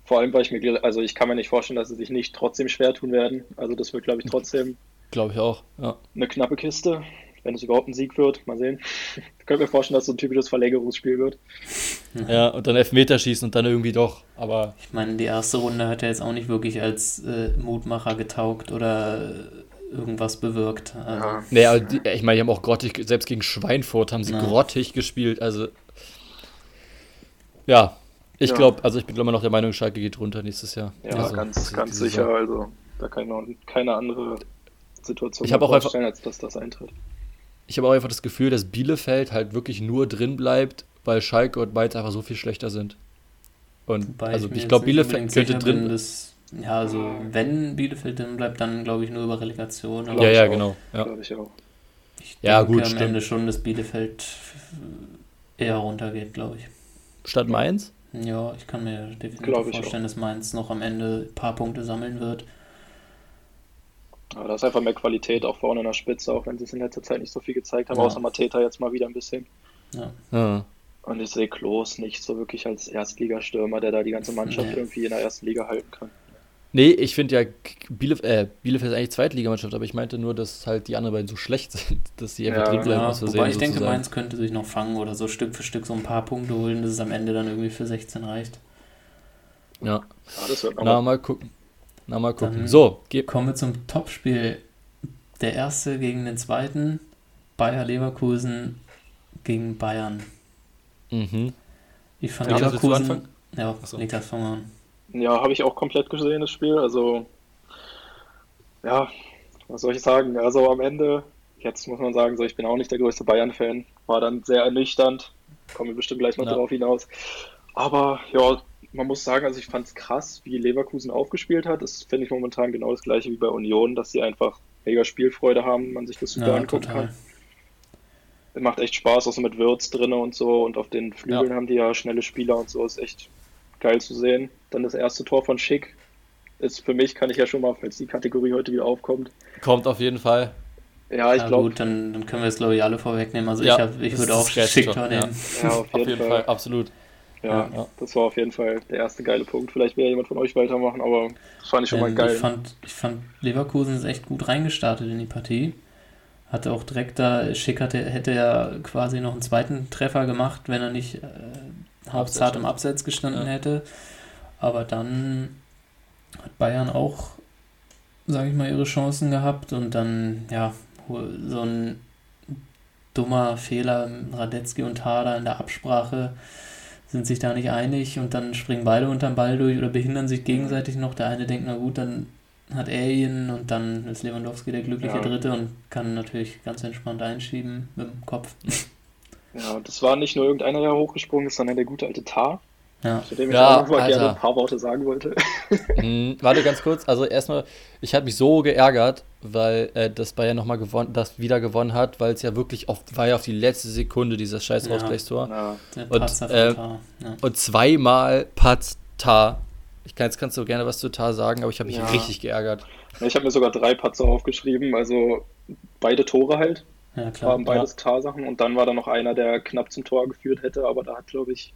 vor allem, weil ich mir, also ich kann mir nicht vorstellen, dass sie sich nicht trotzdem schwer tun werden. Also das wird, glaube ich, trotzdem. Glaube ich auch, ja. Eine knappe Kiste, wenn es überhaupt ein Sieg wird. Mal sehen. <laughs> Ich könnte mir vorstellen, dass es so ein typisches Verlängerungsspiel wird. Ja, und dann Elfmeterschießen und dann irgendwie doch. Aber. Ich meine, die erste Runde hat ja jetzt auch nicht wirklich als äh, Mutmacher getaugt oder irgendwas bewirkt. Also. Ja. Nee, aber die, ich meine, die haben auch grottig, selbst gegen Schweinfurt haben sie ja. grottig gespielt. Also. Ja, ich ja. glaube, also ich bin immer noch der Meinung, Schalke geht runter nächstes Jahr. Ja, also, ganz, ganz sicher. Saison. Also da kann keine andere Situation ich auch einfach, als dass das eintritt. Ich habe auch einfach das Gefühl, dass Bielefeld halt wirklich nur drin bleibt, weil Schalke und Mainz einfach so viel schlechter sind. Und Wobei also ich, ich glaube, Bielefeld könnte drin. Dass, ja, also wenn Bielefeld drin bleibt, dann glaube ich nur über Relegation. Ja, ja, genau. Ja. Glaube ich auch. Ich ja, denke gut, am stimmt. Ende schon, dass Bielefeld eher runtergeht, glaube ich. Statt Mainz? Ja, ich kann mir definitiv vorstellen, dass Mainz noch am Ende ein paar Punkte sammeln wird. Aber da ist einfach mehr Qualität auch vorne in der Spitze, auch wenn sie es in letzter Zeit nicht so viel gezeigt haben, ja. außer Mateta jetzt mal wieder ein bisschen. Ja. ja. Und ich sehe Klos nicht so wirklich als Erstligastürmer, der da die ganze Mannschaft nee. irgendwie in der ersten Liga halten kann. Nee, ich finde ja, Bielef äh, Bielefeld ist eigentlich Zweitligamannschaft, aber ich meinte nur, dass halt die anderen beiden so schlecht <laughs> sind, dass die einfach ja, drin bleiben. Ja, wobei ich denke, Mainz könnte sich noch fangen oder so Stück für Stück so ein paar Punkte holen, dass es am Ende dann irgendwie für 16 reicht. Ja. ja das wird Na, mal gucken. Na, mal gucken. Dann so, kommen wir zum Topspiel. Der erste gegen den zweiten. Bayer Leverkusen gegen Bayern. Mhm. Ich fand ja, Leverkusen. Ja, Achso. Niklas, fang mal an. Ja, habe ich auch komplett gesehen, das Spiel. Also, ja, was soll ich sagen? Also am Ende, jetzt muss man sagen, so, ich bin auch nicht der größte Bayern-Fan. War dann sehr ernüchternd. Kommen wir bestimmt gleich noch ja. darauf hinaus. Aber ja, man muss sagen, also ich fand es krass, wie Leverkusen aufgespielt hat. Das finde ich momentan genau das gleiche wie bei Union, dass sie einfach mega Spielfreude haben, man sich das super ja, angucken total. kann. Macht echt Spaß, auch so mit Würz drinne und so. Und auf den Flügeln ja. haben die ja schnelle Spieler und so. Ist echt geil zu sehen. Dann das erste Tor von Schick. Ist für mich, kann ich ja schon mal, falls die Kategorie heute wieder aufkommt. Kommt auf jeden Fall. Ja, ich glaube. gut, dann, dann, können wir es, glaube ich, alle vorwegnehmen. Also ja, ich, ich würde auch Schick Tor nehmen. Ja, auf jeden, auf jeden Fall. Fall. absolut. Ja, ja, das war auf jeden Fall der erste geile Punkt. Vielleicht will ja jemand von euch weitermachen, aber das fand ich schon ähm, mal geil. Ich fand, ich fand Leverkusen ist echt gut reingestartet in die Partie. Hatte auch direkt da, Schick hatte, hätte ja quasi noch einen zweiten Treffer gemacht, wenn er nicht äh, hauptzart im Abseits gestanden ja. hätte. Aber dann hat Bayern auch, sage ich mal, ihre Chancen gehabt und dann, ja, so ein dummer Fehler, Radetzky und Tada in der Absprache sind sich da nicht einig und dann springen beide unterm Ball durch oder behindern sich gegenseitig noch. Der eine denkt, na gut, dann hat er ihn und dann ist Lewandowski der glückliche ja. Dritte und kann natürlich ganz entspannt einschieben mit dem Kopf. Ja, und das war nicht nur irgendeiner, der hochgesprungen ist, sondern der gute alte Tar. Ja. Zu dem ich ja, auch mal gerne ein paar Worte sagen wollte. <laughs> Hm, warte ganz kurz. Also erstmal, ich habe mich so geärgert, weil äh, das Bayern nochmal gewonnen, das wieder gewonnen hat, weil es ja wirklich oft war ja auf die letzte Sekunde dieses scheiß ja. Ausgleichstor. Ja. Und, äh, ja. und zweimal Patz Tar. Ich kann, jetzt kannst du gerne was zu Tar sagen, aber ich habe mich ja. richtig geärgert. Ich habe mir sogar drei Patzer aufgeschrieben, also beide Tore halt. Ja, klar. Waren beides ja. Klarsachen. Und dann war da noch einer, der knapp zum Tor geführt hätte, aber da hat, glaube ich,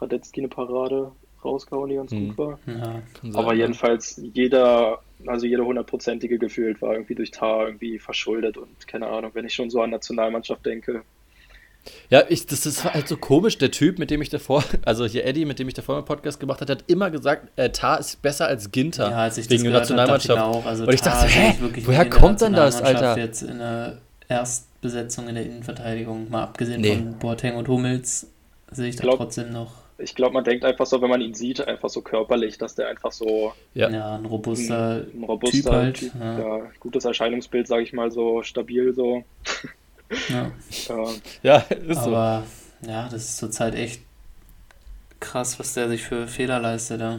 Radetzky eine Parade rausgehauen, die ganz hm. gut war. Ja, sein, aber jedenfalls jeder, also jeder hundertprozentige gefühlt war irgendwie durch Tar irgendwie verschuldet und keine Ahnung, wenn ich schon so an Nationalmannschaft denke, ja, ich, das ist halt so komisch. Der Typ, mit dem ich davor, also hier Eddie, mit dem ich davor einen Podcast gemacht habe, hat immer gesagt, äh, Tar ist besser als Ginter. Ja, als ich wegen der Nationalmannschaft. Ich auch. Also und ich dachte, hä, woher kommt denn das, Alter? Jetzt in der Erstbesetzung in der Innenverteidigung, mal abgesehen nee. von Boateng und Hummels, sehe ich da glaub, trotzdem noch. Ich glaube, man denkt einfach so, wenn man ihn sieht, einfach so körperlich, dass der einfach so. Ja, ja ein robuster, ein, ein robuster Typ halt. Typ, ja. ja. gutes Erscheinungsbild, sage ich mal, so stabil so. <laughs> Ja, ja ist so. Aber ja, das ist zurzeit echt krass, was der sich für Fehler leistet. Ja.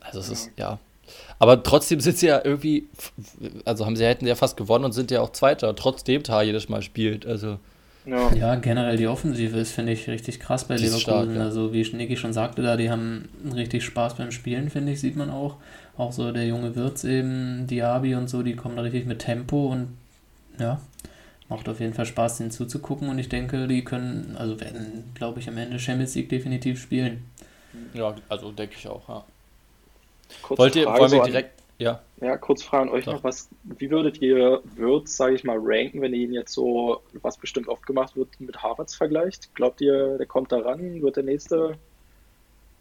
Also es ist, ja. Aber trotzdem sind sie ja irgendwie, also haben sie hätten ja fast gewonnen und sind ja auch Zweiter, trotzdem Tar jedes Mal spielt. Also. Ja. ja, generell die Offensive ist, finde ich, richtig krass bei Leverkusen. Stark, ja. Also wie Niki schon sagte, da, die haben richtig Spaß beim Spielen, finde ich, sieht man auch. Auch so der junge Wirtz eben, Diaby und so, die kommen da richtig mit Tempo und ja, macht auf jeden Fall Spaß, den zuzugucken und ich denke, die können, also werden, glaube ich, am Ende Champions League definitiv spielen. Ja, also denke ich auch, ja. Kurz Wollt ihr, Frage wollen wir direkt, an, ja. Ja, kurz fragen euch Doch. noch, was, wie würdet ihr Würz, sage ich mal, ranken, wenn ihr ihn jetzt so, was bestimmt oft gemacht wird, mit Harvards vergleicht? Glaubt ihr, der kommt da ran? Wird der nächste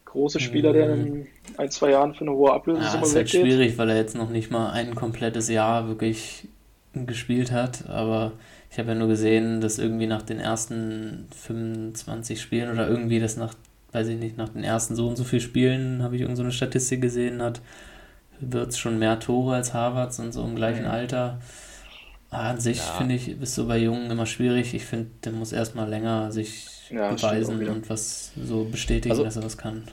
große Spieler, der in hm. ein, zwei Jahren für eine hohe Ablösesumme ja, ist halt schwierig, weil er jetzt noch nicht mal ein komplettes Jahr wirklich gespielt hat, aber ich habe ja nur gesehen, dass irgendwie nach den ersten 25 Spielen oder irgendwie das nach, weiß ich nicht, nach den ersten so und so viel Spielen, habe ich irgend so eine Statistik gesehen, hat wird es schon mehr Tore als Harvards und so im gleichen mhm. Alter. Aber an sich ja. finde ich, ist so bei Jungen immer schwierig. Ich finde, der muss erstmal länger sich ja, beweisen und was so bestätigen, also, dass er das kann.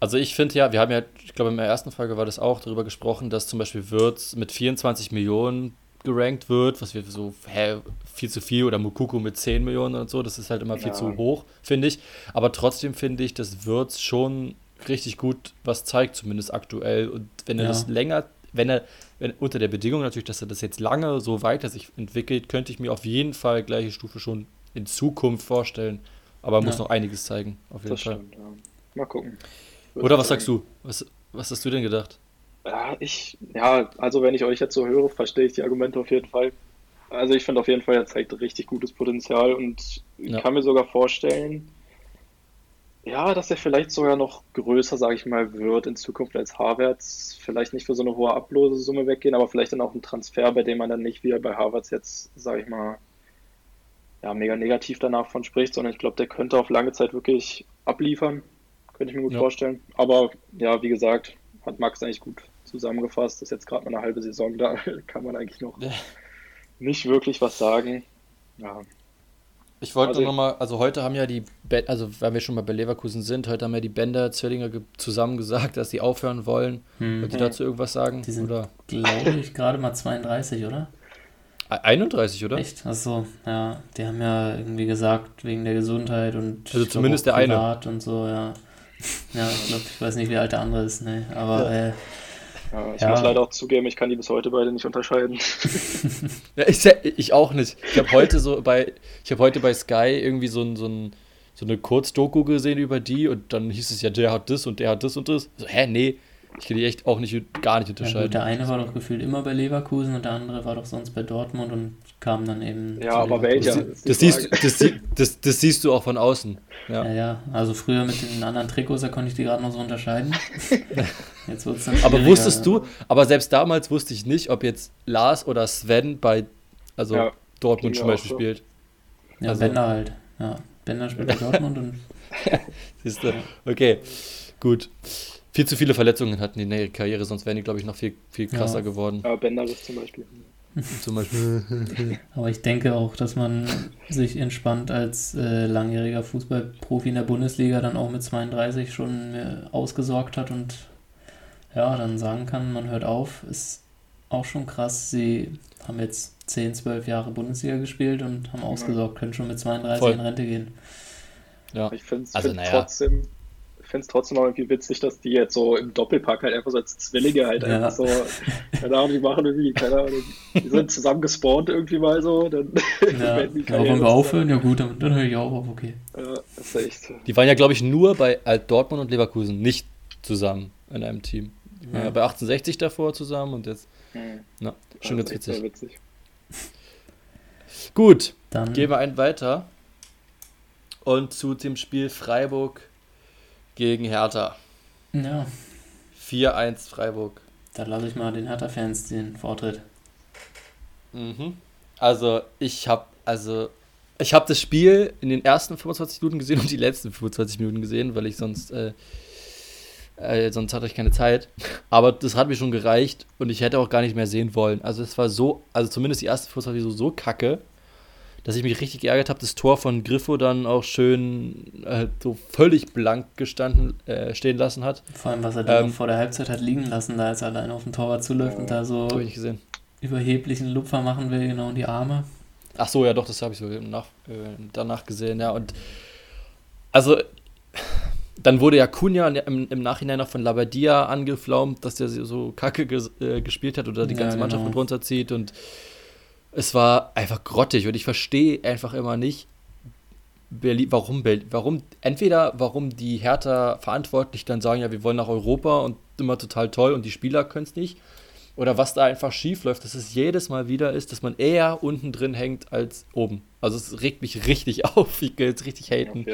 Also ich finde ja, wir haben ja, ich glaube in der ersten Folge war das auch darüber gesprochen, dass zum Beispiel Würz mit 24 Millionen gerankt wird, was wir so, hä, viel zu viel oder Mukuku mit 10 Millionen und so, das ist halt immer viel ja. zu hoch, finde ich. Aber trotzdem finde ich, dass Würz schon richtig gut was zeigt, zumindest aktuell. Und wenn er ja. das länger, wenn er, wenn, unter der Bedingung natürlich, dass er das jetzt lange so weiter sich entwickelt, könnte ich mir auf jeden Fall gleiche Stufe schon in Zukunft vorstellen. Aber er ja. muss noch einiges zeigen, auf jeden das Fall. Stimmt, Mal gucken. Oder was sagst du? Was, was hast du denn gedacht? Ja, ich, ja, also wenn ich euch jetzt so höre, verstehe ich die Argumente auf jeden Fall. Also ich finde auf jeden Fall, er zeigt richtig gutes Potenzial und ja. kann mir sogar vorstellen, ja, dass er vielleicht sogar noch größer, sage ich mal, wird in Zukunft als Harvards. Vielleicht nicht für so eine hohe Ablosesumme weggehen, aber vielleicht dann auch ein Transfer, bei dem man dann nicht wie bei Harvards jetzt, sage ich mal, ja, mega negativ danach von spricht, sondern ich glaube, der könnte auf lange Zeit wirklich abliefern. Könnte ich mir gut ja. vorstellen. Aber ja, wie gesagt, hat Max eigentlich gut zusammengefasst. Das ist jetzt gerade mal eine halbe Saison, da <laughs> kann man eigentlich noch nicht wirklich was sagen. Ja. Ich wollte also, nochmal, also heute haben ja die, also weil wir schon mal bei Leverkusen sind, heute haben ja die Bender-Zwillinge zusammen gesagt, dass sie aufhören wollen. Hm. Wollt ihr dazu irgendwas sagen? Die sind, glaube ich, gerade mal 32, oder? 31, oder? Echt? Achso, ja. Die haben ja irgendwie gesagt, wegen der Gesundheit und also zumindest der eine. und so, ja. Ja, ich glaube, ich weiß nicht, wie alt der andere ist, ne. Aber ja. äh, ja, ich ja. muss leider auch zugeben, ich kann die bis heute beide nicht unterscheiden. <laughs> ja, ich, ich, auch nicht. Ich habe heute so bei, ich habe heute bei Sky irgendwie so, ein, so, ein, so eine Kurzdoku gesehen über die und dann hieß es ja, der hat das und der hat das und das. So, hä, nee, ich kann die echt auch nicht, gar nicht unterscheiden. Ja, der eine war doch gefühlt immer bei Leverkusen und der andere war doch sonst bei Dortmund und kam dann eben. Ja, aber welcher? Das, das, siehst, das, das, das, siehst du auch von außen. Ja. ja, ja. Also früher mit den anderen Trikots, da konnte ich die gerade noch so unterscheiden. <laughs> jetzt wird's dann aber wusstest du, aber selbst damals wusste ich nicht, ob jetzt Lars oder Sven bei also ja, Dortmund zum Beispiel so. spielt. Ja, also, Bender halt. Ja, Bender spielt bei <laughs> Dortmund und. <laughs> Siehst du, okay, gut viel zu viele Verletzungen hatten in der Karriere, sonst wären die, glaube ich, noch viel, viel krasser ja. geworden. Ja, Benderis zum Beispiel. <laughs> zum Beispiel. <laughs> Aber ich denke auch, dass man sich entspannt als äh, langjähriger Fußballprofi in der Bundesliga dann auch mit 32 schon äh, ausgesorgt hat und ja, dann sagen kann, man hört auf. Ist auch schon krass. Sie haben jetzt 10, 12 Jahre Bundesliga gespielt und haben ausgesorgt, können schon mit 32 Voll. in Rente gehen. Ja. Ich finde es also, naja. trotzdem finde es trotzdem auch irgendwie witzig, dass die jetzt so im Doppelpack halt einfach so als Zwillinge halt ja. einfach so, keine Ahnung, die machen irgendwie, keine Ahnung, die sind zusammen gespawnt irgendwie mal so, dann ja. <laughs> werden die ja, wollen wir aufhören? Ja gut, dann, dann höre ich auch auf, okay. Ja, das ist echt. Die waren ja, glaube ich, nur bei Alt Dortmund und Leverkusen, nicht zusammen in einem Team. Die waren ja, bei 1860 davor zusammen und jetzt, mhm. na, schon ganz witzig. witzig. Gut, dann gehen wir einen weiter und zu dem Spiel Freiburg gegen Hertha. Ja. 4-1 Freiburg. Da lasse ich mal den Hertha-Fans den Vortritt. Mhm. Also, ich habe also ich habe das Spiel in den ersten 25 Minuten gesehen und die letzten 25 Minuten gesehen, weil ich sonst äh, äh, sonst hatte ich keine Zeit. Aber das hat mir schon gereicht und ich hätte auch gar nicht mehr sehen wollen. Also es war so, also zumindest die ersten 25 Minuten so, so kacke, dass ich mich richtig geärgert habe, das Tor von Griffo dann auch schön äh, so völlig blank gestanden äh, stehen lassen hat. Vor allem, was er dann ähm, vor der Halbzeit hat liegen lassen, da als er allein auf dem Torwart zuläuft und da so überheblichen Lupfer machen will, genau in die Arme. Ach so, ja doch, das habe ich so nach, äh, danach gesehen, ja. Und also dann wurde ja Kunja im, im, Nachhinein noch von Labadia angeflaumt, dass der so kacke ges, äh, gespielt hat oder die ganze ja, genau. Mannschaft mit runterzieht und es war einfach grottig und ich verstehe einfach immer nicht, Berlin, warum, warum, entweder warum die Hertha verantwortlich dann sagen, ja, wir wollen nach Europa und immer total toll und die Spieler können es nicht, oder was da einfach schief läuft, dass es jedes Mal wieder ist, dass man eher unten drin hängt als oben. Also es regt mich richtig <laughs> auf, ich will jetzt richtig haten.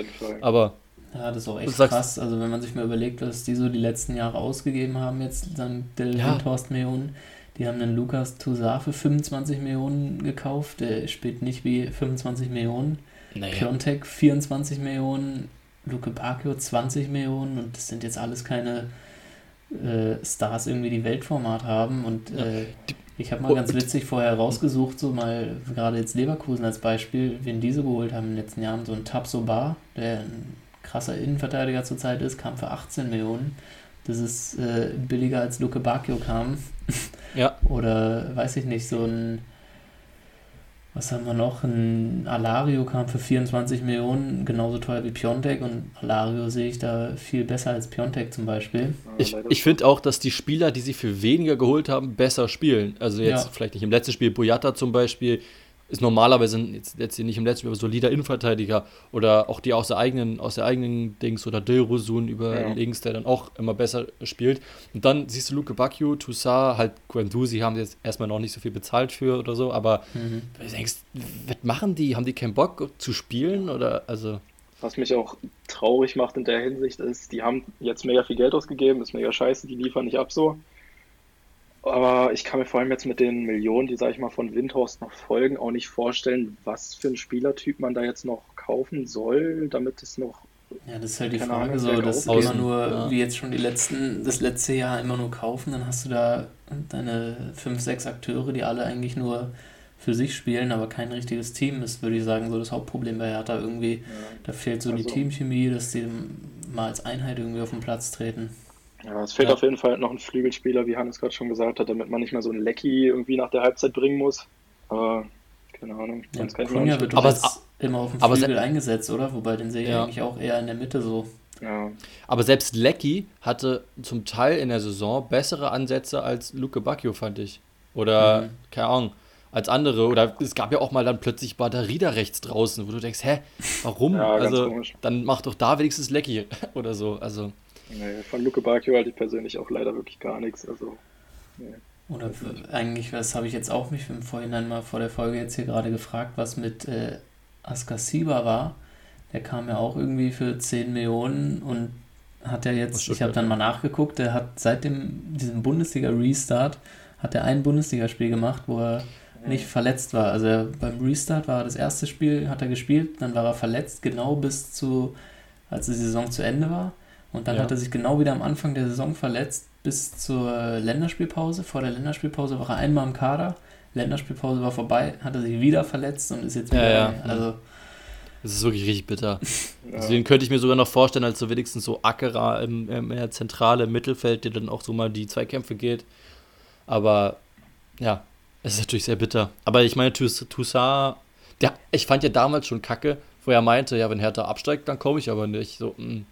Aber ja, das ist auch echt krass. Also wenn man sich mal überlegt, was die so die letzten Jahre ausgegeben haben, jetzt dann Del ja. Millionen, die haben den Lukas Toussaint für 25 Millionen gekauft. Der spielt nicht wie 25 Millionen. Naja. Piontek 24 Millionen, Luke Bacchio 20 Millionen und das sind jetzt alles keine äh, Stars irgendwie, die Weltformat haben. Und äh, ich habe mal ganz witzig vorher rausgesucht, so mal gerade jetzt Leverkusen als Beispiel, wen diese geholt haben in den letzten Jahren. So ein Tapso Bar, der ein krasser Innenverteidiger zurzeit ist, kam für 18 Millionen. Das ist äh, billiger als Luke Bacchio kam. <laughs> Ja. Oder weiß ich nicht, so ein, was haben wir noch? Ein Alario kam für 24 Millionen, genauso teuer wie Piontek und Alario sehe ich da viel besser als Piontek zum Beispiel. Ich, ich finde auch, dass die Spieler, die sie für weniger geholt haben, besser spielen. Also jetzt ja. vielleicht nicht im letzten Spiel, Boyata zum Beispiel, ist normalerweise jetzt, jetzt nicht im letzten Spiel, aber solider Innenverteidiger oder auch die aus der eigenen, aus der eigenen Dings oder Dilrosun über ja. links, der dann auch immer besser spielt. Und dann siehst du Luke Bacchio, Toussaint, halt Guendouzi haben jetzt erstmal noch nicht so viel bezahlt für oder so, aber mhm. du denkst, was machen die? Haben die keinen Bock zu spielen oder also was mich auch traurig macht in der Hinsicht ist, die haben jetzt mega viel Geld ausgegeben, ist mega scheiße, die liefern nicht ab so. Aber ich kann mir vor allem jetzt mit den Millionen, die, sag ich mal, von Windhorst noch folgen, auch nicht vorstellen, was für ein Spielertyp man da jetzt noch kaufen soll, damit es noch. Ja, das ist halt die Frage, Ahnung, so, dass immer nur, ja. wie jetzt schon die letzten, das letzte Jahr immer nur kaufen, dann hast du da deine fünf, sechs Akteure, die alle eigentlich nur für sich spielen, aber kein richtiges Team ist, würde ich sagen, so das Hauptproblem bei Hertha irgendwie. Ja. Da fehlt so also, die Teamchemie, dass die mal als Einheit irgendwie auf den Platz treten. Ja, es fehlt ja. auf jeden Fall noch ein Flügelspieler, wie Hannes gerade schon gesagt hat, damit man nicht mehr so ein Lecky irgendwie nach der Halbzeit bringen muss. Aber keine Ahnung. Ja, kann Kunja wird aber immer auf dem Flügel eingesetzt, oder? Wobei den sehe ich ja. eigentlich auch eher in der Mitte so. Ja. Aber selbst Lecky hatte zum Teil in der Saison bessere Ansätze als Luke Bacchio, fand ich. Oder, mhm. keine Ahnung, als andere. Oder es gab ja auch mal dann plötzlich Batterie da rechts draußen, wo du denkst, hä, warum? Ja, also, dann mach doch da wenigstens Lecky <laughs> oder so. Also. Nee, von Luke Bacchio halte ich persönlich auch leider wirklich gar nichts. Also, nee. Oder eigentlich, was habe ich jetzt auch mich im Vorhinein mal vor der Folge jetzt hier gerade gefragt, was mit äh, Askasiba war. Der kam ja auch irgendwie für 10 Millionen und hat ja jetzt, ich habe dann mal nachgeguckt, der hat seit dem, diesem Bundesliga-Restart, hat er ein Bundesligaspiel gemacht, wo er nicht verletzt war. Also er, beim Restart war das erste Spiel, hat er gespielt, dann war er verletzt, genau bis zu, als die Saison zu Ende war. Und dann ja. hat er sich genau wieder am Anfang der Saison verletzt bis zur Länderspielpause. Vor der Länderspielpause war er einmal im Kader. Länderspielpause war vorbei, hat er sich wieder verletzt und ist jetzt wieder. Ja, ja. Also, das ist wirklich richtig bitter. <laughs> Ja. Deswegen könnte ich mir sogar noch vorstellen, als so wenigstens so Ackerer im, im, Zentrale Mittelfeld, der dann auch so mal die Zweikämpfe geht. Aber ja, es ist natürlich sehr bitter. Aber ich meine, Toussaint, der, ich fand ja damals schon kacke, wo er meinte, ja, wenn Hertha absteigt, dann komme ich aber nicht. So, mh.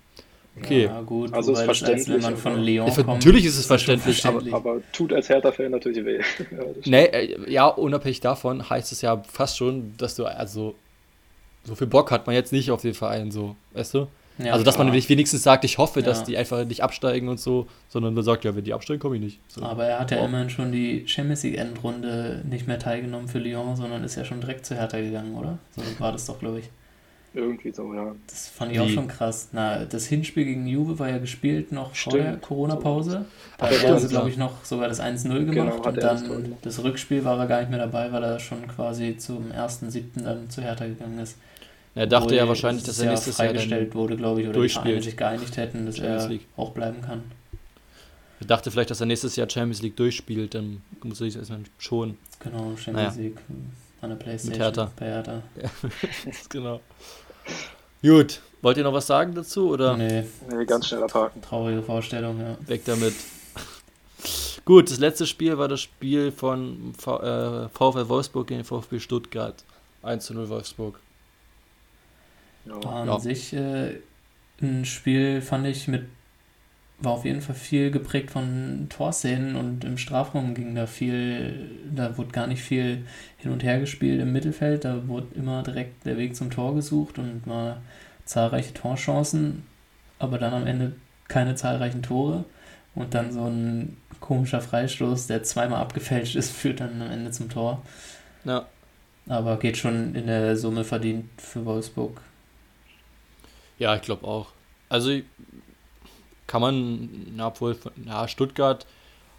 Okay. Ja, gut, Also ist als verständlich, wenn man von aber- Lyon Ja, kommt. natürlich ist es verständlich, verständlich. Aber tut als Hertha-Fan natürlich weh. <laughs> Ja. Nee, äh, ja, unabhängig davon heißt es ja fast schon, dass du, also, so viel Bock hat man jetzt nicht auf den Verein, so, weißt du? Ja, also, dass man klar. nicht wenigstens sagt, ich hoffe, dass Ja. die einfach nicht absteigen und so, sondern man sagt, ja, wenn die absteigen, komme ich nicht. So. Aber er hat ja Wow. immerhin schon die Champions League Endrunde nicht mehr teilgenommen für Lyon, sondern ist ja schon direkt zu Hertha gegangen, oder? So war das doch, glaube ich. Irgendwie so, ja. Das fand ich auch schon krass. Na, das Hinspiel gegen Juve war ja gespielt noch vor der Corona-Pause. Da hat er, glaube ja. ich, noch sogar das 1-0 gemacht Genau, und dann das Rückspiel war er gar nicht mehr dabei, weil er schon quasi zum 1.7. dann zu Hertha gegangen ist. er dachte ja wahrscheinlich, dass er ja nächstes Jahr freigestellt dann, wurde, glaube ich, oder die durchspielt. Vereine sich geeinigt hätten, dass Champions er League. auch bleiben kann. er dachte vielleicht, dass er nächstes Jahr Champions League durchspielt, dann muss er sich erstmal schon. Genau, Champions Naja. League an der Playstation Hertha. bei Hertha. <laughs> genau. Gut, wollt ihr noch was sagen dazu oder Nee, Nee, ganz schnell abhaken. traurige Vorstellung, ja. weg damit? Gut, das letzte Spiel war das Spiel von v äh, VfL Wolfsburg gegen VfB Stuttgart. 1 zu 0 Wolfsburg. Ja. War an Ja. sich äh, ein Spiel, fand ich, mit war auf jeden Fall viel geprägt von Torszenen und im Strafraum ging da viel, da wurde gar nicht viel hin und her gespielt im Mittelfeld, da wurde immer direkt der Weg zum Tor gesucht und war zahlreiche Torchancen, aber dann am Ende keine zahlreichen Tore und dann so ein komischer Freistoß, der zweimal abgefälscht ist, <laughs> führt dann am Ende zum Tor. Ja, Aber geht schon in der Summe verdient für Wolfsburg. ja ich glaube auch. Also kann man, na, obwohl, ja, Stuttgart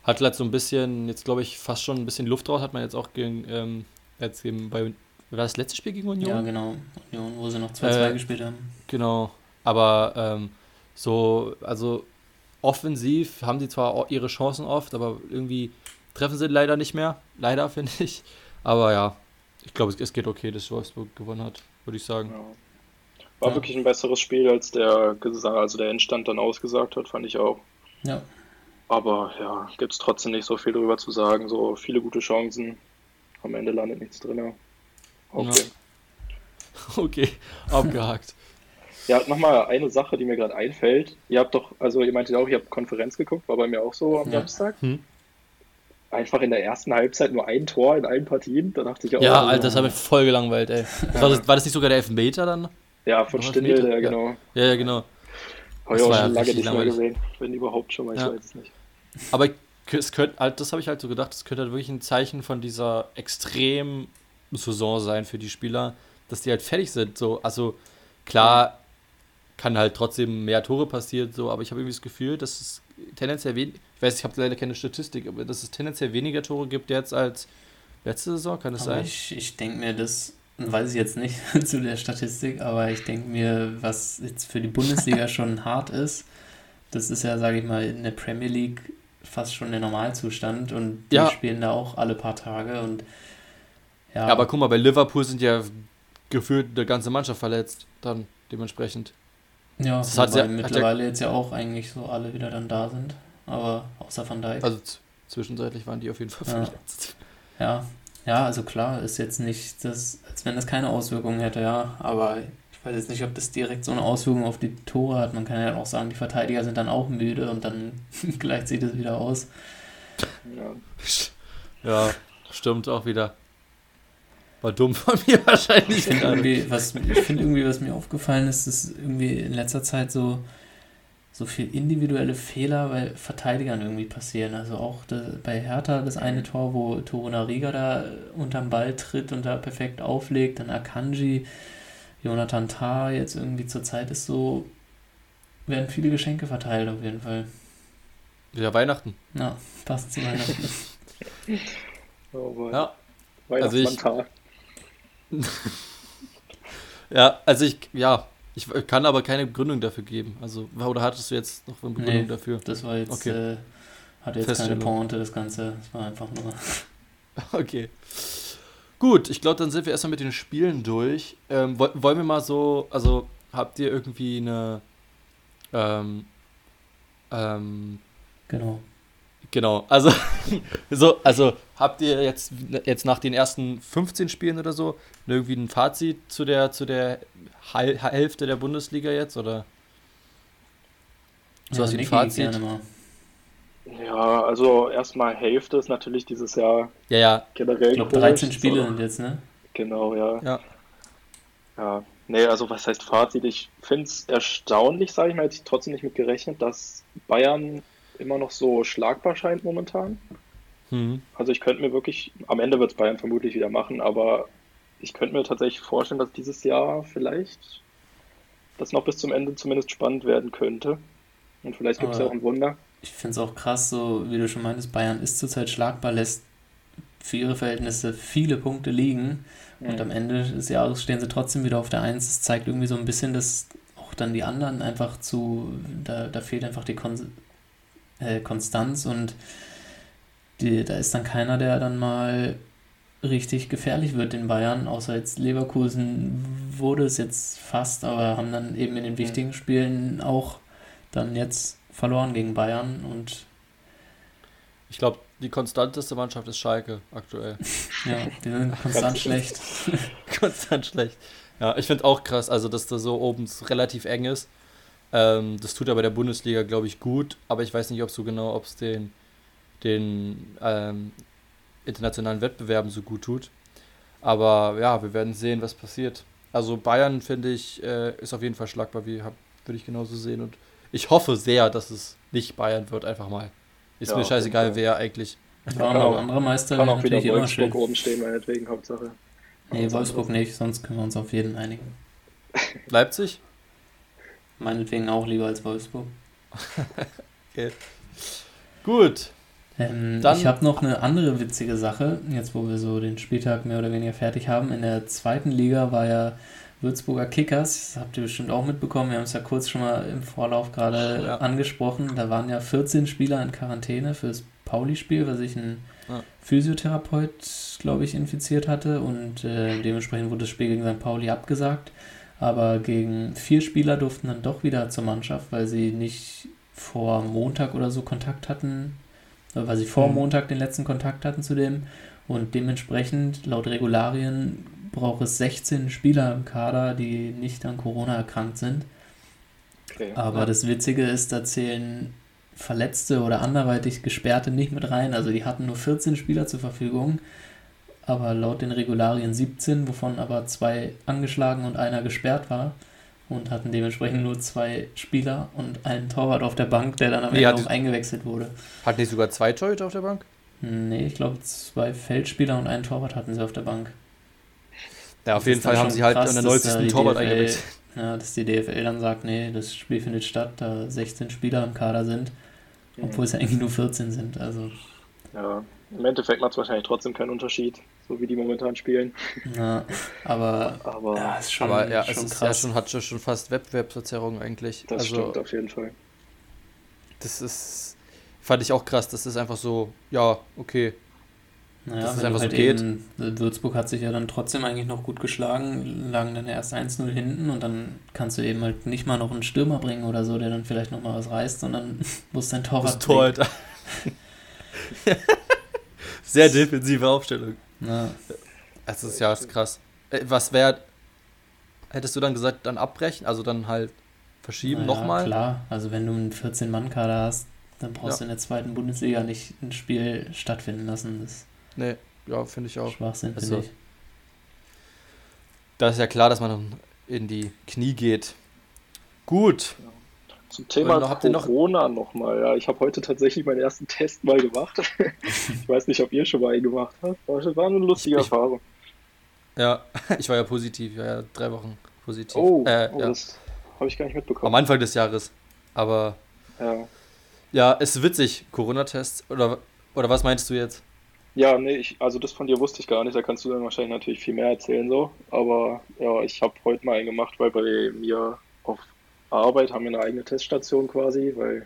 hat halt so ein bisschen, jetzt glaube ich, fast schon ein bisschen Luft raus, hat man jetzt auch gegen, ähm, jetzt eben bei, war das letzte Spiel gegen Union? Ja, genau. Union, wo sie noch 2-2 Äh, gespielt haben. Genau, aber ähm, so, also offensiv haben sie zwar auch ihre Chancen oft, aber irgendwie treffen sie leider nicht mehr. Leider, <laughs> finde ich. Aber ja, ich glaube, es, es geht okay, dass Wolfsburg gewonnen hat, würde ich sagen. Ja. War Ja. wirklich ein besseres Spiel, als der, also der Endstand dann ausgesagt hat, fand ich auch. Ja, Aber ja, gibt es trotzdem nicht so viel drüber zu sagen. So viele gute Chancen. Am Ende landet nichts drin. Okay. <laughs> Okay, abgehakt. <laughs> Ja, nochmal eine Sache, die mir gerade einfällt. Ihr habt doch, also ihr meintet auch, ihr habt Konferenz geguckt, war bei mir auch so am Ja. Samstag. Hm. Einfach in der ersten Halbzeit nur ein Tor in allen Partien. Da dachte ich auch, Ja, oh, Alter, das hat mich voll gelangweilt, ey. <laughs> War das, war das nicht sogar der Elfmeter dann? Ja, von Stindl, der, Ja. genau. Ja, ja, genau. Habe Das ich auch schon lange nicht mehr gesehen. Wenn überhaupt schon mal, ich Ja. weiß es nicht. Aber es könnte, halt, das habe ich halt so gedacht, es könnte halt wirklich ein Zeichen von dieser extremen Saison sein für die Spieler, dass die halt fertig sind. So, also klar kann halt trotzdem mehr Tore passieren, so, aber ich habe irgendwie das Gefühl, dass es tendenziell wenig, ich weiß, ich habe leider keine Statistik, aber dass es tendenziell weniger Tore gibt jetzt als letzte Saison, kann das aber sein? ich, ich denke mir, das weiß ich jetzt nicht <laughs> zu der Statistik, aber ich denke mir, was jetzt für die Bundesliga <laughs> schon hart ist, das ist ja, sage ich mal, in der Premier League fast schon der Normalzustand und die Ja. spielen da auch alle paar Tage und ja, Ja, aber guck mal, bei Liverpool sind ja gefühlt eine ganze Mannschaft verletzt, dann dementsprechend. ja, das hat ja- mittlerweile jetzt ja auch eigentlich so alle wieder dann da sind, aber außer Van Dijk. Also zwischenzeitlich waren die auf jeden Fall Ja. verletzt. Ja, ja, also klar, ist jetzt nicht das, als wenn das keine Auswirkungen hätte, ja, aber ich weiß jetzt nicht, ob das direkt so eine Auswirkung auf die Tore hat. Man kann ja auch sagen, die Verteidiger sind dann auch müde und dann <laughs> gleicht sich das wieder aus. Ja. Ja, stimmt auch wieder. War dumm von mir <laughs> wahrscheinlich. Ich finde irgendwie, was, ich finde irgendwie, was mir aufgefallen ist, ist irgendwie in letzter Zeit so, so viel individuelle Fehler bei Verteidigern irgendwie passieren. Also auch das, bei Hertha das eine Tor, wo Torunariga da unterm Ball tritt und da perfekt auflegt, dann Akanji, Jonathan Tah jetzt irgendwie zur Zeit ist so, werden viele Geschenke verteilt auf jeden Fall. Wieder Weihnachten. Ja, passt zu Weihnachten. <laughs> Oh. <laughs> Ja. Also ich-. Ja, also ich, ja, ich kann aber keine Begründung dafür geben. Also, oder hattest du jetzt noch eine Begründung Nee. dafür? Das war jetzt, Okay. äh, hatte jetzt keine. Pointe, das Ganze. Das war einfach nur. <laughs> Okay. Gut, ich glaube, dann sind wir erstmal mit den Spielen durch. Ähm, woll- wollen wir mal so, also habt ihr irgendwie eine, ähm, ähm, Genau. Genau, also, <laughs> so, also habt ihr jetzt, jetzt nach den ersten 15 Spielen oder so irgendwie ein Fazit zu der, zu der Hal- Hälfte der Bundesliga jetzt? Oder? So was wie ein Fazit. Ja, also erstmal Hälfte ist natürlich dieses Jahr ja, ja. generell. Ich glaube, 13 Spiele sind jetzt, ne? Genau, ja. Ja. Ja, nee, also was heißt Fazit? Ich finde es erstaunlich, sage ich mal, hätte ich trotzdem nicht mit gerechnet, dass Bayern immer noch so schlagbar scheint momentan. Mhm. Also ich könnte mir wirklich, am Ende wird es Bayern vermutlich wieder machen, aber ich könnte mir tatsächlich vorstellen, dass dieses Jahr vielleicht das noch bis zum Ende zumindest spannend werden könnte. Und vielleicht gibt es ja auch ein Wunder. Ich finde es auch krass, so wie du schon meintest, Bayern ist zurzeit schlagbar, lässt für ihre Verhältnisse viele Punkte liegen. Mhm. Und am Ende des Jahres stehen sie trotzdem wieder auf der Eins. Das zeigt irgendwie so ein bisschen, dass auch dann die anderen einfach zu, da, da fehlt einfach die Kon äh, Konstanz und die, da ist dann keiner, der dann mal richtig gefährlich wird in Bayern, außer jetzt Leverkusen wurde es jetzt fast, aber haben dann eben in den wichtigen Spielen auch dann jetzt verloren gegen Bayern und ich glaube, die konstanteste Mannschaft ist Schalke aktuell. <laughs> ja, die sind <laughs> konstant schlecht. <laughs> konstant schlecht. Ja, ich finde auch krass, also dass da so oben relativ eng ist. Ähm, das tut aber der Bundesliga, glaube ich, gut, aber ich weiß nicht, ob so genau, ob es den, den ähm, internationalen Wettbewerben so gut tut. Aber ja, wir werden sehen, was passiert. Also Bayern, finde ich, äh, ist auf jeden Fall schlagbar, wie würde ich genauso sehen. Und ich hoffe sehr, dass es nicht Bayern wird, einfach mal. Ist ja, mir scheißegal, wer eigentlich. Ja, aber andere Meister kann auch wieder Wolfsburg oben stehen, meinetwegen, Hauptsache. Nee, Wolfsburg nicht, sonst können wir uns auf jeden einigen. Leipzig? Meinetwegen auch lieber als Wolfsburg. <laughs> okay. Gut. Ähm, ich habe noch eine andere witzige Sache, jetzt wo wir so den Spieltag mehr oder weniger fertig haben. In der zweiten Liga war ja Würzburger Kickers, das habt ihr bestimmt auch mitbekommen, wir haben es ja kurz schon mal im Vorlauf gerade ja. angesprochen. Da waren ja 14 Spieler in Quarantäne fürs Pauli-Spiel, weil sich ein ja. Physiotherapeut, glaube ich, infiziert hatte und äh, dementsprechend wurde das Spiel gegen St. Pauli abgesagt. Aber gegen vier Spieler durften dann doch wieder zur Mannschaft, weil sie nicht vor Montag oder so Kontakt hatten, weil sie vor mhm. Montag den letzten Kontakt hatten zu dem. Und dementsprechend, laut Regularien, braucht es 16 Spieler im Kader, die nicht an Corona erkrankt sind. Okay, Aber ja. das Witzige ist, da zählen Verletzte oder anderweitig Gesperrte nicht mit rein. Also die hatten nur 14 Spieler zur Verfügung, aber laut den Regularien 17, wovon aber zwei angeschlagen und einer gesperrt war. Und hatten dementsprechend nur zwei Spieler und einen Torwart auf der Bank, der dann am Ende auch eingewechselt wurde. Hatten die sogar zwei Torhüter auf der Bank? Nee, ich glaube zwei Feldspieler und einen Torwart hatten sie auf der Bank. Ja, auf jeden Fall haben sie halt krass, an der 90. Torwart eingewechselt. Ja, dass die DFL dann sagt, nee, das Spiel findet statt, da 16 Spieler im Kader sind, obwohl es ja eigentlich nur 14 sind. Also. Ja, im Endeffekt macht es wahrscheinlich trotzdem keinen Unterschied, so wie die momentan spielen. Ja, aber, aber ja, ist schon, aber ja, schon es ist krass. ja schon, hat schon fast Wettbewerbsverzerrung eigentlich. Das also, stimmt auf jeden Fall. Das ist, fand ich auch krass, das ist einfach so, ja, okay, naja, dass es einfach halt so geht. Eben, Würzburg hat sich ja dann trotzdem eigentlich noch gut geschlagen, lagen dann erst 1-0 hinten und dann kannst du eben halt nicht mal noch einen Stürmer bringen oder so, der dann vielleicht noch mal was reißt, sondern <laughs> muss dein Torwart. Das Tor, <laughs> Sehr defensive Aufstellung. Ja. Das ist ja krass. Äh, was wäre, hättest du dann gesagt, dann abbrechen, also dann halt verschieben naja, nochmal? Klar, also wenn du einen 14-Mann-Kader hast, dann brauchst ja. du in der zweiten Bundesliga nicht ein Spiel stattfinden lassen. Das Nee, ja, finde ich auch. Schwachsinn, also, finde ich. Da ist ja klar, dass man dann in die Knie geht. Gut. Zum Thema noch, Corona noch nochmal. Ja, ich habe heute tatsächlich meinen ersten Test mal gemacht. <laughs> ich weiß nicht, ob ihr schon mal einen gemacht habt. Das war eine lustige ich, Erfahrung. Ja, <laughs> ich war ja positiv. Ja, ja drei Wochen positiv. Oh, äh, oh ja. das habe ich gar nicht mitbekommen. Am Anfang des Jahres. Aber ja, ja es ist witzig, Corona-Test. Oder, oder was meinst du jetzt? Ja, nee, ich, also das von dir wusste ich gar nicht, da kannst du dann wahrscheinlich natürlich viel mehr erzählen so. Aber ja, ich habe heute mal einen gemacht, weil bei mir auf Arbeit haben wir eine eigene Teststation quasi, weil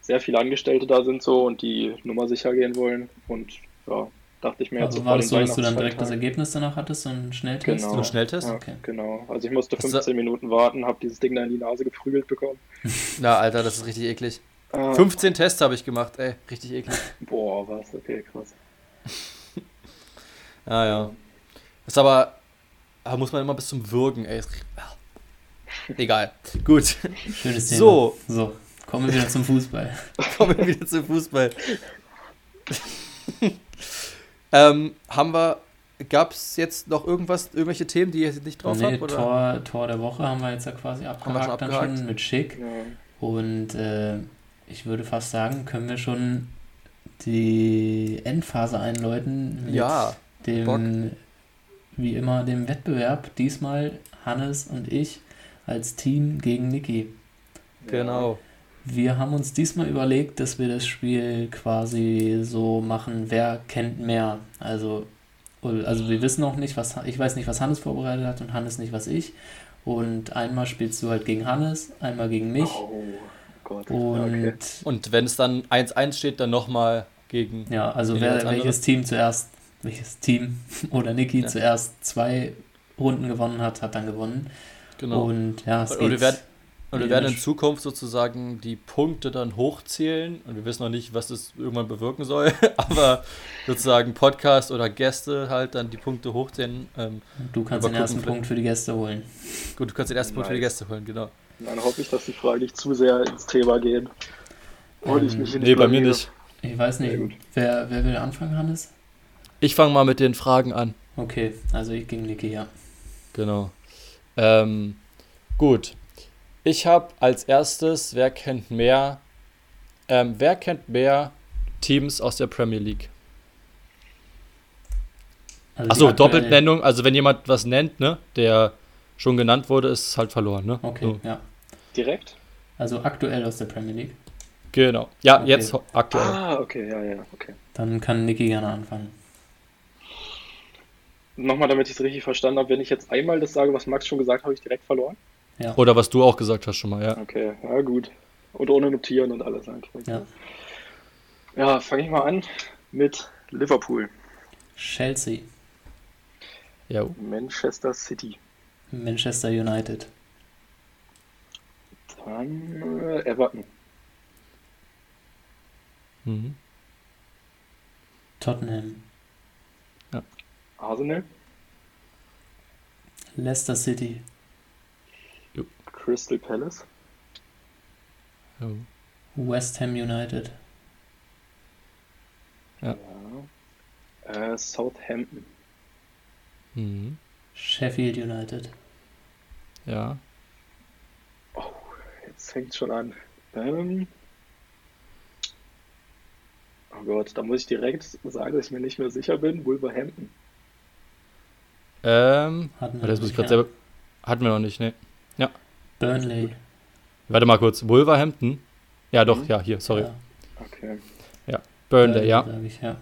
sehr viele Angestellte da sind so und die Nummer sicher gehen wollen. Und ja, dachte ich mir also jetzt. war das so, dass du dann direkt das Ergebnis danach hattest, so einen Schnelltest? Genau. So einen Schnelltest? Ja, okay. Genau. Also ich musste 15 Minuten warten, habe dieses Ding da in die Nase geprügelt bekommen. <laughs> Na, Alter, das ist richtig eklig. 15 ah. Tests habe ich gemacht, ey, richtig eklig. Boah, was, okay, krass. ja, <laughs> ja. Ist aber, da muss man immer bis zum Würgen, ey. Egal. Gut. Schönes Thema. So. So, Kommen wir wieder zum Fußball. <laughs> Kommen wir wieder zum Fußball. <laughs> ähm, haben wir, gab es jetzt noch irgendwas, irgendwelche Themen, die ihr jetzt nicht drauf nee, habt? Oder? Tor, Tor der Woche haben wir jetzt ja quasi abgehakt, schon abgehakt. dann schon mit Schick. Ja. Und äh, ich würde fast sagen, können wir schon die Endphase einläuten mit ja, dem, Bock. wie immer, dem Wettbewerb. Diesmal Hannes und ich als Team gegen Niki. Genau. Wir haben uns diesmal überlegt, dass wir das Spiel quasi so machen, wer kennt mehr. Also, also wir wissen noch nicht, was ich weiß nicht, was Hannes vorbereitet hat und Hannes nicht, was ich. Und einmal spielst du halt gegen Hannes, einmal gegen mich. Oh Gott. Und, okay. und wenn es dann 1-1 steht, dann nochmal gegen. Ja, also wer, welches Team zuerst, welches Team <laughs> oder Niki ja. zuerst zwei Runden gewonnen hat, hat dann gewonnen. Genau. Und ja, es und geht wir werden, und wir werden in Zukunft sozusagen die Punkte dann hochzählen und wir wissen noch nicht, was das irgendwann bewirken soll, <laughs> aber sozusagen Podcast oder Gäste halt dann die Punkte hochzählen. Ähm, du kannst den ersten Punkt für die Gäste holen. Gut, du kannst den ersten nice. Punkt für die Gäste holen, genau. Dann hoffe ich, dass die Fragen nicht zu sehr ins Thema gehen. Und ähm, ich mich nee, bei mir nicht. Ich weiß nicht, wer, wer will anfangen, Hannes? Ich fange mal mit den Fragen an. Okay, also ich gegen Niki, ja. Genau. Ähm, gut. Ich habe als erstes, wer kennt mehr, ähm, wer kennt mehr Teams aus der Premier League? Also Achso, Doppeltnennung, also wenn jemand was nennt, ne, der schon genannt wurde, ist es halt verloren, ne? Okay, so. ja. Direkt? Also aktuell aus der Premier League. Genau. Ja, okay. jetzt aktuell. Ah, okay, ja, ja, okay. Dann kann Niki gerne anfangen nochmal, damit ich es richtig verstanden habe, wenn ich jetzt einmal das sage, was Max schon gesagt hat, habe ich direkt verloren? Ja. Oder was du auch gesagt hast schon mal, ja. Okay, ja gut. Und ohne Notieren und alles eigentlich. Ja, ja fange ich mal an mit Liverpool. Chelsea. Jo. Manchester City. Manchester United. Dann äh, Everton. Mhm. Tottenham. Arsenal. Leicester City. Crystal Palace. Oh. West Ham United. Ja. ja. Äh, Southampton. Mhm. Sheffield United. Ja. Oh, jetzt fängt schon an. Ähm, oh Gott, da muss ich direkt sagen, dass ich mir nicht mehr sicher bin. Wolverhampton. Ähm, hatten wir, das muss ich ja. selber, hatten wir noch nicht, ne? Ja. Burnley. Warte mal kurz. Wolverhampton? Ja, doch, mhm. ja, hier, sorry. Ja. Okay. Ja, Burnley, Burnley ja. Ich, ja.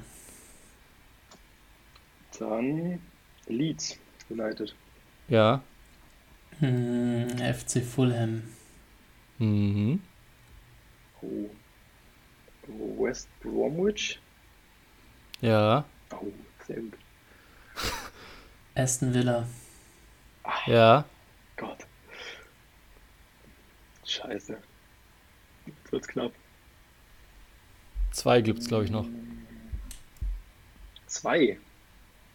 Dann Leeds United. Ja. Hm, FC Fulham. Mhm. Oh. West Bromwich. Ja. Oh, sehr gut. <laughs> Aston Villa. Ach, ja. Gott. Scheiße. Jetzt wird's knapp. Zwei gibt's, glaube ich, noch. Zwei?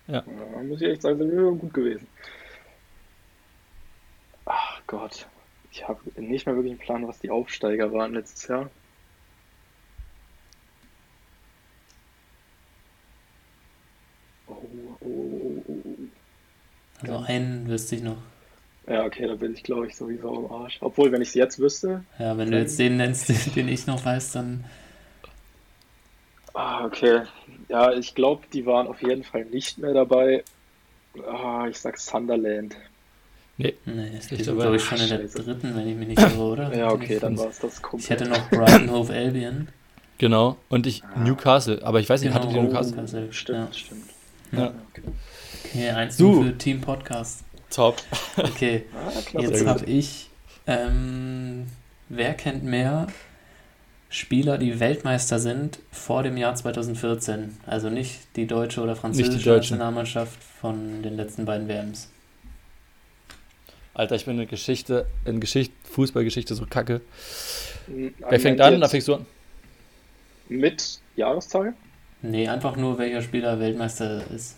Ja. ja muss ich echt sagen, sind wir gut gewesen. Ach Gott. Ich habe nicht mehr wirklich einen Plan, was die Aufsteiger waren letztes Jahr. Oh, oh, oh, oh. oh. Also einen wüsste ich noch. Ja, okay, da bin ich, glaube ich, sowieso am Arsch. Obwohl, wenn ich es jetzt wüsste. Ja, wenn du jetzt den nennst, <laughs> den ich noch weiß, dann. Ah, okay. Ja, ich glaube, die waren auf jeden Fall nicht mehr dabei. Ah, ich sag Sunderland. Nee, nee das ist glaube ich, schon in der dritten, wenn ich mich nicht irre, oder? <laughs> ja, okay, dann war es das komplett. Ich hätte noch Brighton Hove Albion. Genau, und ich ah. Newcastle, aber ich weiß nicht, genau, hatte die Newcastle? Newcastle? Stimmt, ja. stimmt. Ja. ja okay. Okay, eins du. für Team Podcast. Top. Okay, <laughs> ah, jetzt habe ich, ähm, wer kennt mehr Spieler, die Weltmeister sind vor dem Jahr 2014? Also nicht die deutsche oder französische Nationalmannschaft von den letzten beiden WMs. Alter, ich bin in Geschichte, in Geschichte, Fußballgeschichte so kacke. Hm, wer fängt an? Da fängst du an. Mit Jahreszahl? Nee, einfach nur, welcher Spieler Weltmeister ist.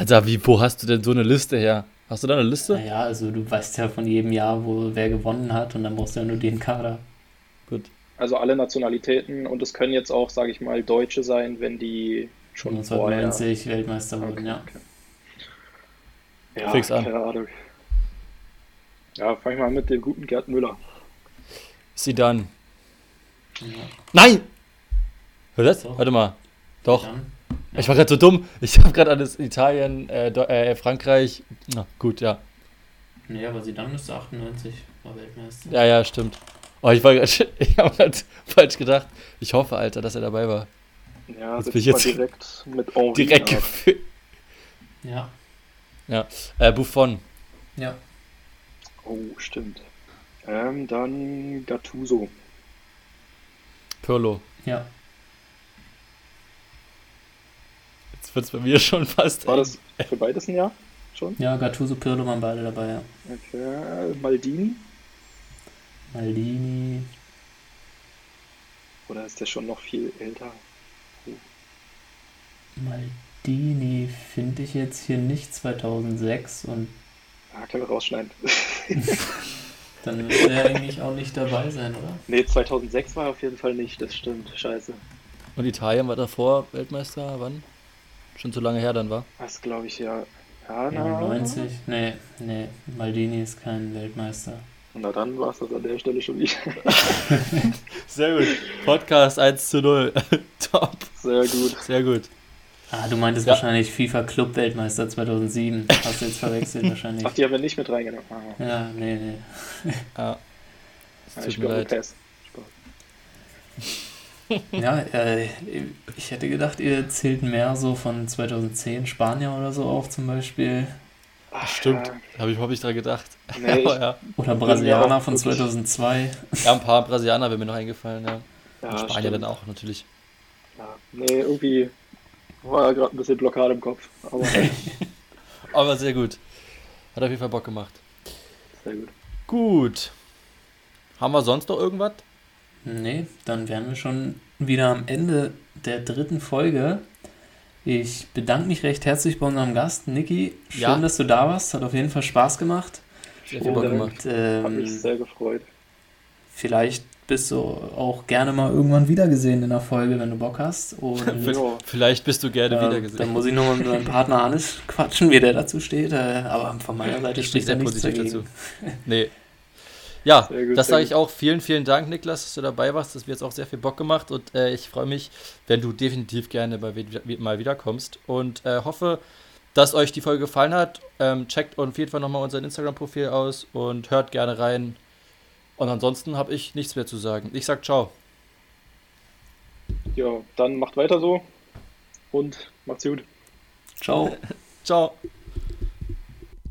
Alter, wie, wo hast du denn so eine Liste her? Hast du da eine Liste? Naja, also du weißt ja von jedem Jahr, wo wer gewonnen hat und dann brauchst du ja nur den Kader. Gut. Also alle Nationalitäten und es können jetzt auch, sage ich mal, Deutsche sein, wenn die schon 1990 vorher... Weltmeister wurden, okay, ja. Okay. Ja, Fix an. keine Ahnung. Ja, fang ich mal mit dem guten Gerd Müller. Sie dann. Ja. Nein! Hör das? Doch. Warte mal. Doch. Ja. Ich war gerade so dumm. Ich habe gerade alles Italien, äh, äh, Frankreich. Na gut, ja. Nee, aber sie dann müsste 98 war Weltmeister. Ja, ja, stimmt. Oh, ich, <laughs> ich habe gerade falsch gedacht. Ich hoffe, Alter, dass er dabei war. Ja, jetzt bin ich jetzt direkt mit Henri direkt Ja. Ja. Äh, Buffon. Ja. Oh, stimmt. Ähm, dann Gattuso. Pirlo. Ja. Jetzt wird es bei mir schon fast. War das <laughs> für beides ein Jahr schon? Ja, Gattuso, Pirlo waren beide dabei, ja. Okay, Maldini. Maldini. Oder ist der schon noch viel älter? Maldini finde ich jetzt hier nicht 2006 und. Ah, können wir rausschneiden. <laughs> Dann müsste er eigentlich auch nicht dabei sein, oder? Nee, 2006 war er auf jeden Fall nicht, das stimmt. Scheiße. Und Italien war davor Weltmeister, wann? Schon zu lange her dann war? Das glaube ich ja. Ja, na. 90? Nee, nee, Maldini ist kein Weltmeister. Na dann war es das an der Stelle schon wieder. <laughs> Sehr gut. Podcast 1 zu 0. <laughs> Top. Sehr gut. Sehr gut. Ah, du meintest ja. wahrscheinlich FIFA Club Weltmeister 2007. Hast du jetzt verwechselt wahrscheinlich. Ach, die haben wir nicht mit reingenommen. Ah. Ja, nee, nee. Ja. Das tut mir leid. <laughs> ja, äh, ich hätte gedacht, ihr zählt mehr so von 2010 Spanier oder so auf zum Beispiel. Ach, Stimmt, ja. habe ich, hab ich dran gedacht. Nee, <laughs> ja. Oder Brasilianer von 2002. Ja, ein paar Brasilianer wären mir noch eingefallen, ja. ja Und Spanier stimmt. dann auch, natürlich. Ja, nee, irgendwie war gerade ein bisschen Blockade im Kopf. Aber, <laughs> aber sehr gut. Hat auf jeden Fall Bock gemacht. Sehr gut. Gut. Haben wir sonst noch irgendwas? Nee, dann wären wir schon wieder am Ende der dritten Folge. Ich bedanke mich recht herzlich bei unserem Gast, Niki. Schön, ja. dass du da warst. Hat auf jeden Fall Spaß gemacht. Sehr viel Bock gemacht. Ähm, Hat mich sehr gefreut. Vielleicht bist du auch gerne mal irgendwann wiedergesehen in der Folge, wenn du Bock hast. <laughs> Und, Vielleicht bist du gerne äh, wiedergesehen. Dann muss ich nur mit meinem Partner Hannes <laughs> quatschen, wie der dazu steht. Äh, aber von meiner Seite steht er nichts dagegen. dazu. Nee. Ja, gut, das sage ich auch. Vielen, vielen Dank, Niklas, dass du dabei warst. Das hat mir jetzt auch sehr viel Bock gemacht und äh, ich freue mich, wenn du definitiv gerne bei, mal wiederkommst und äh, hoffe, dass euch die Folge gefallen hat. Ähm, checkt auf jeden Fall nochmal unser Instagram-Profil aus und hört gerne rein. Und ansonsten habe ich nichts mehr zu sagen. Ich sag ciao. Ja, dann macht weiter so und macht's gut. Ciao. ciao.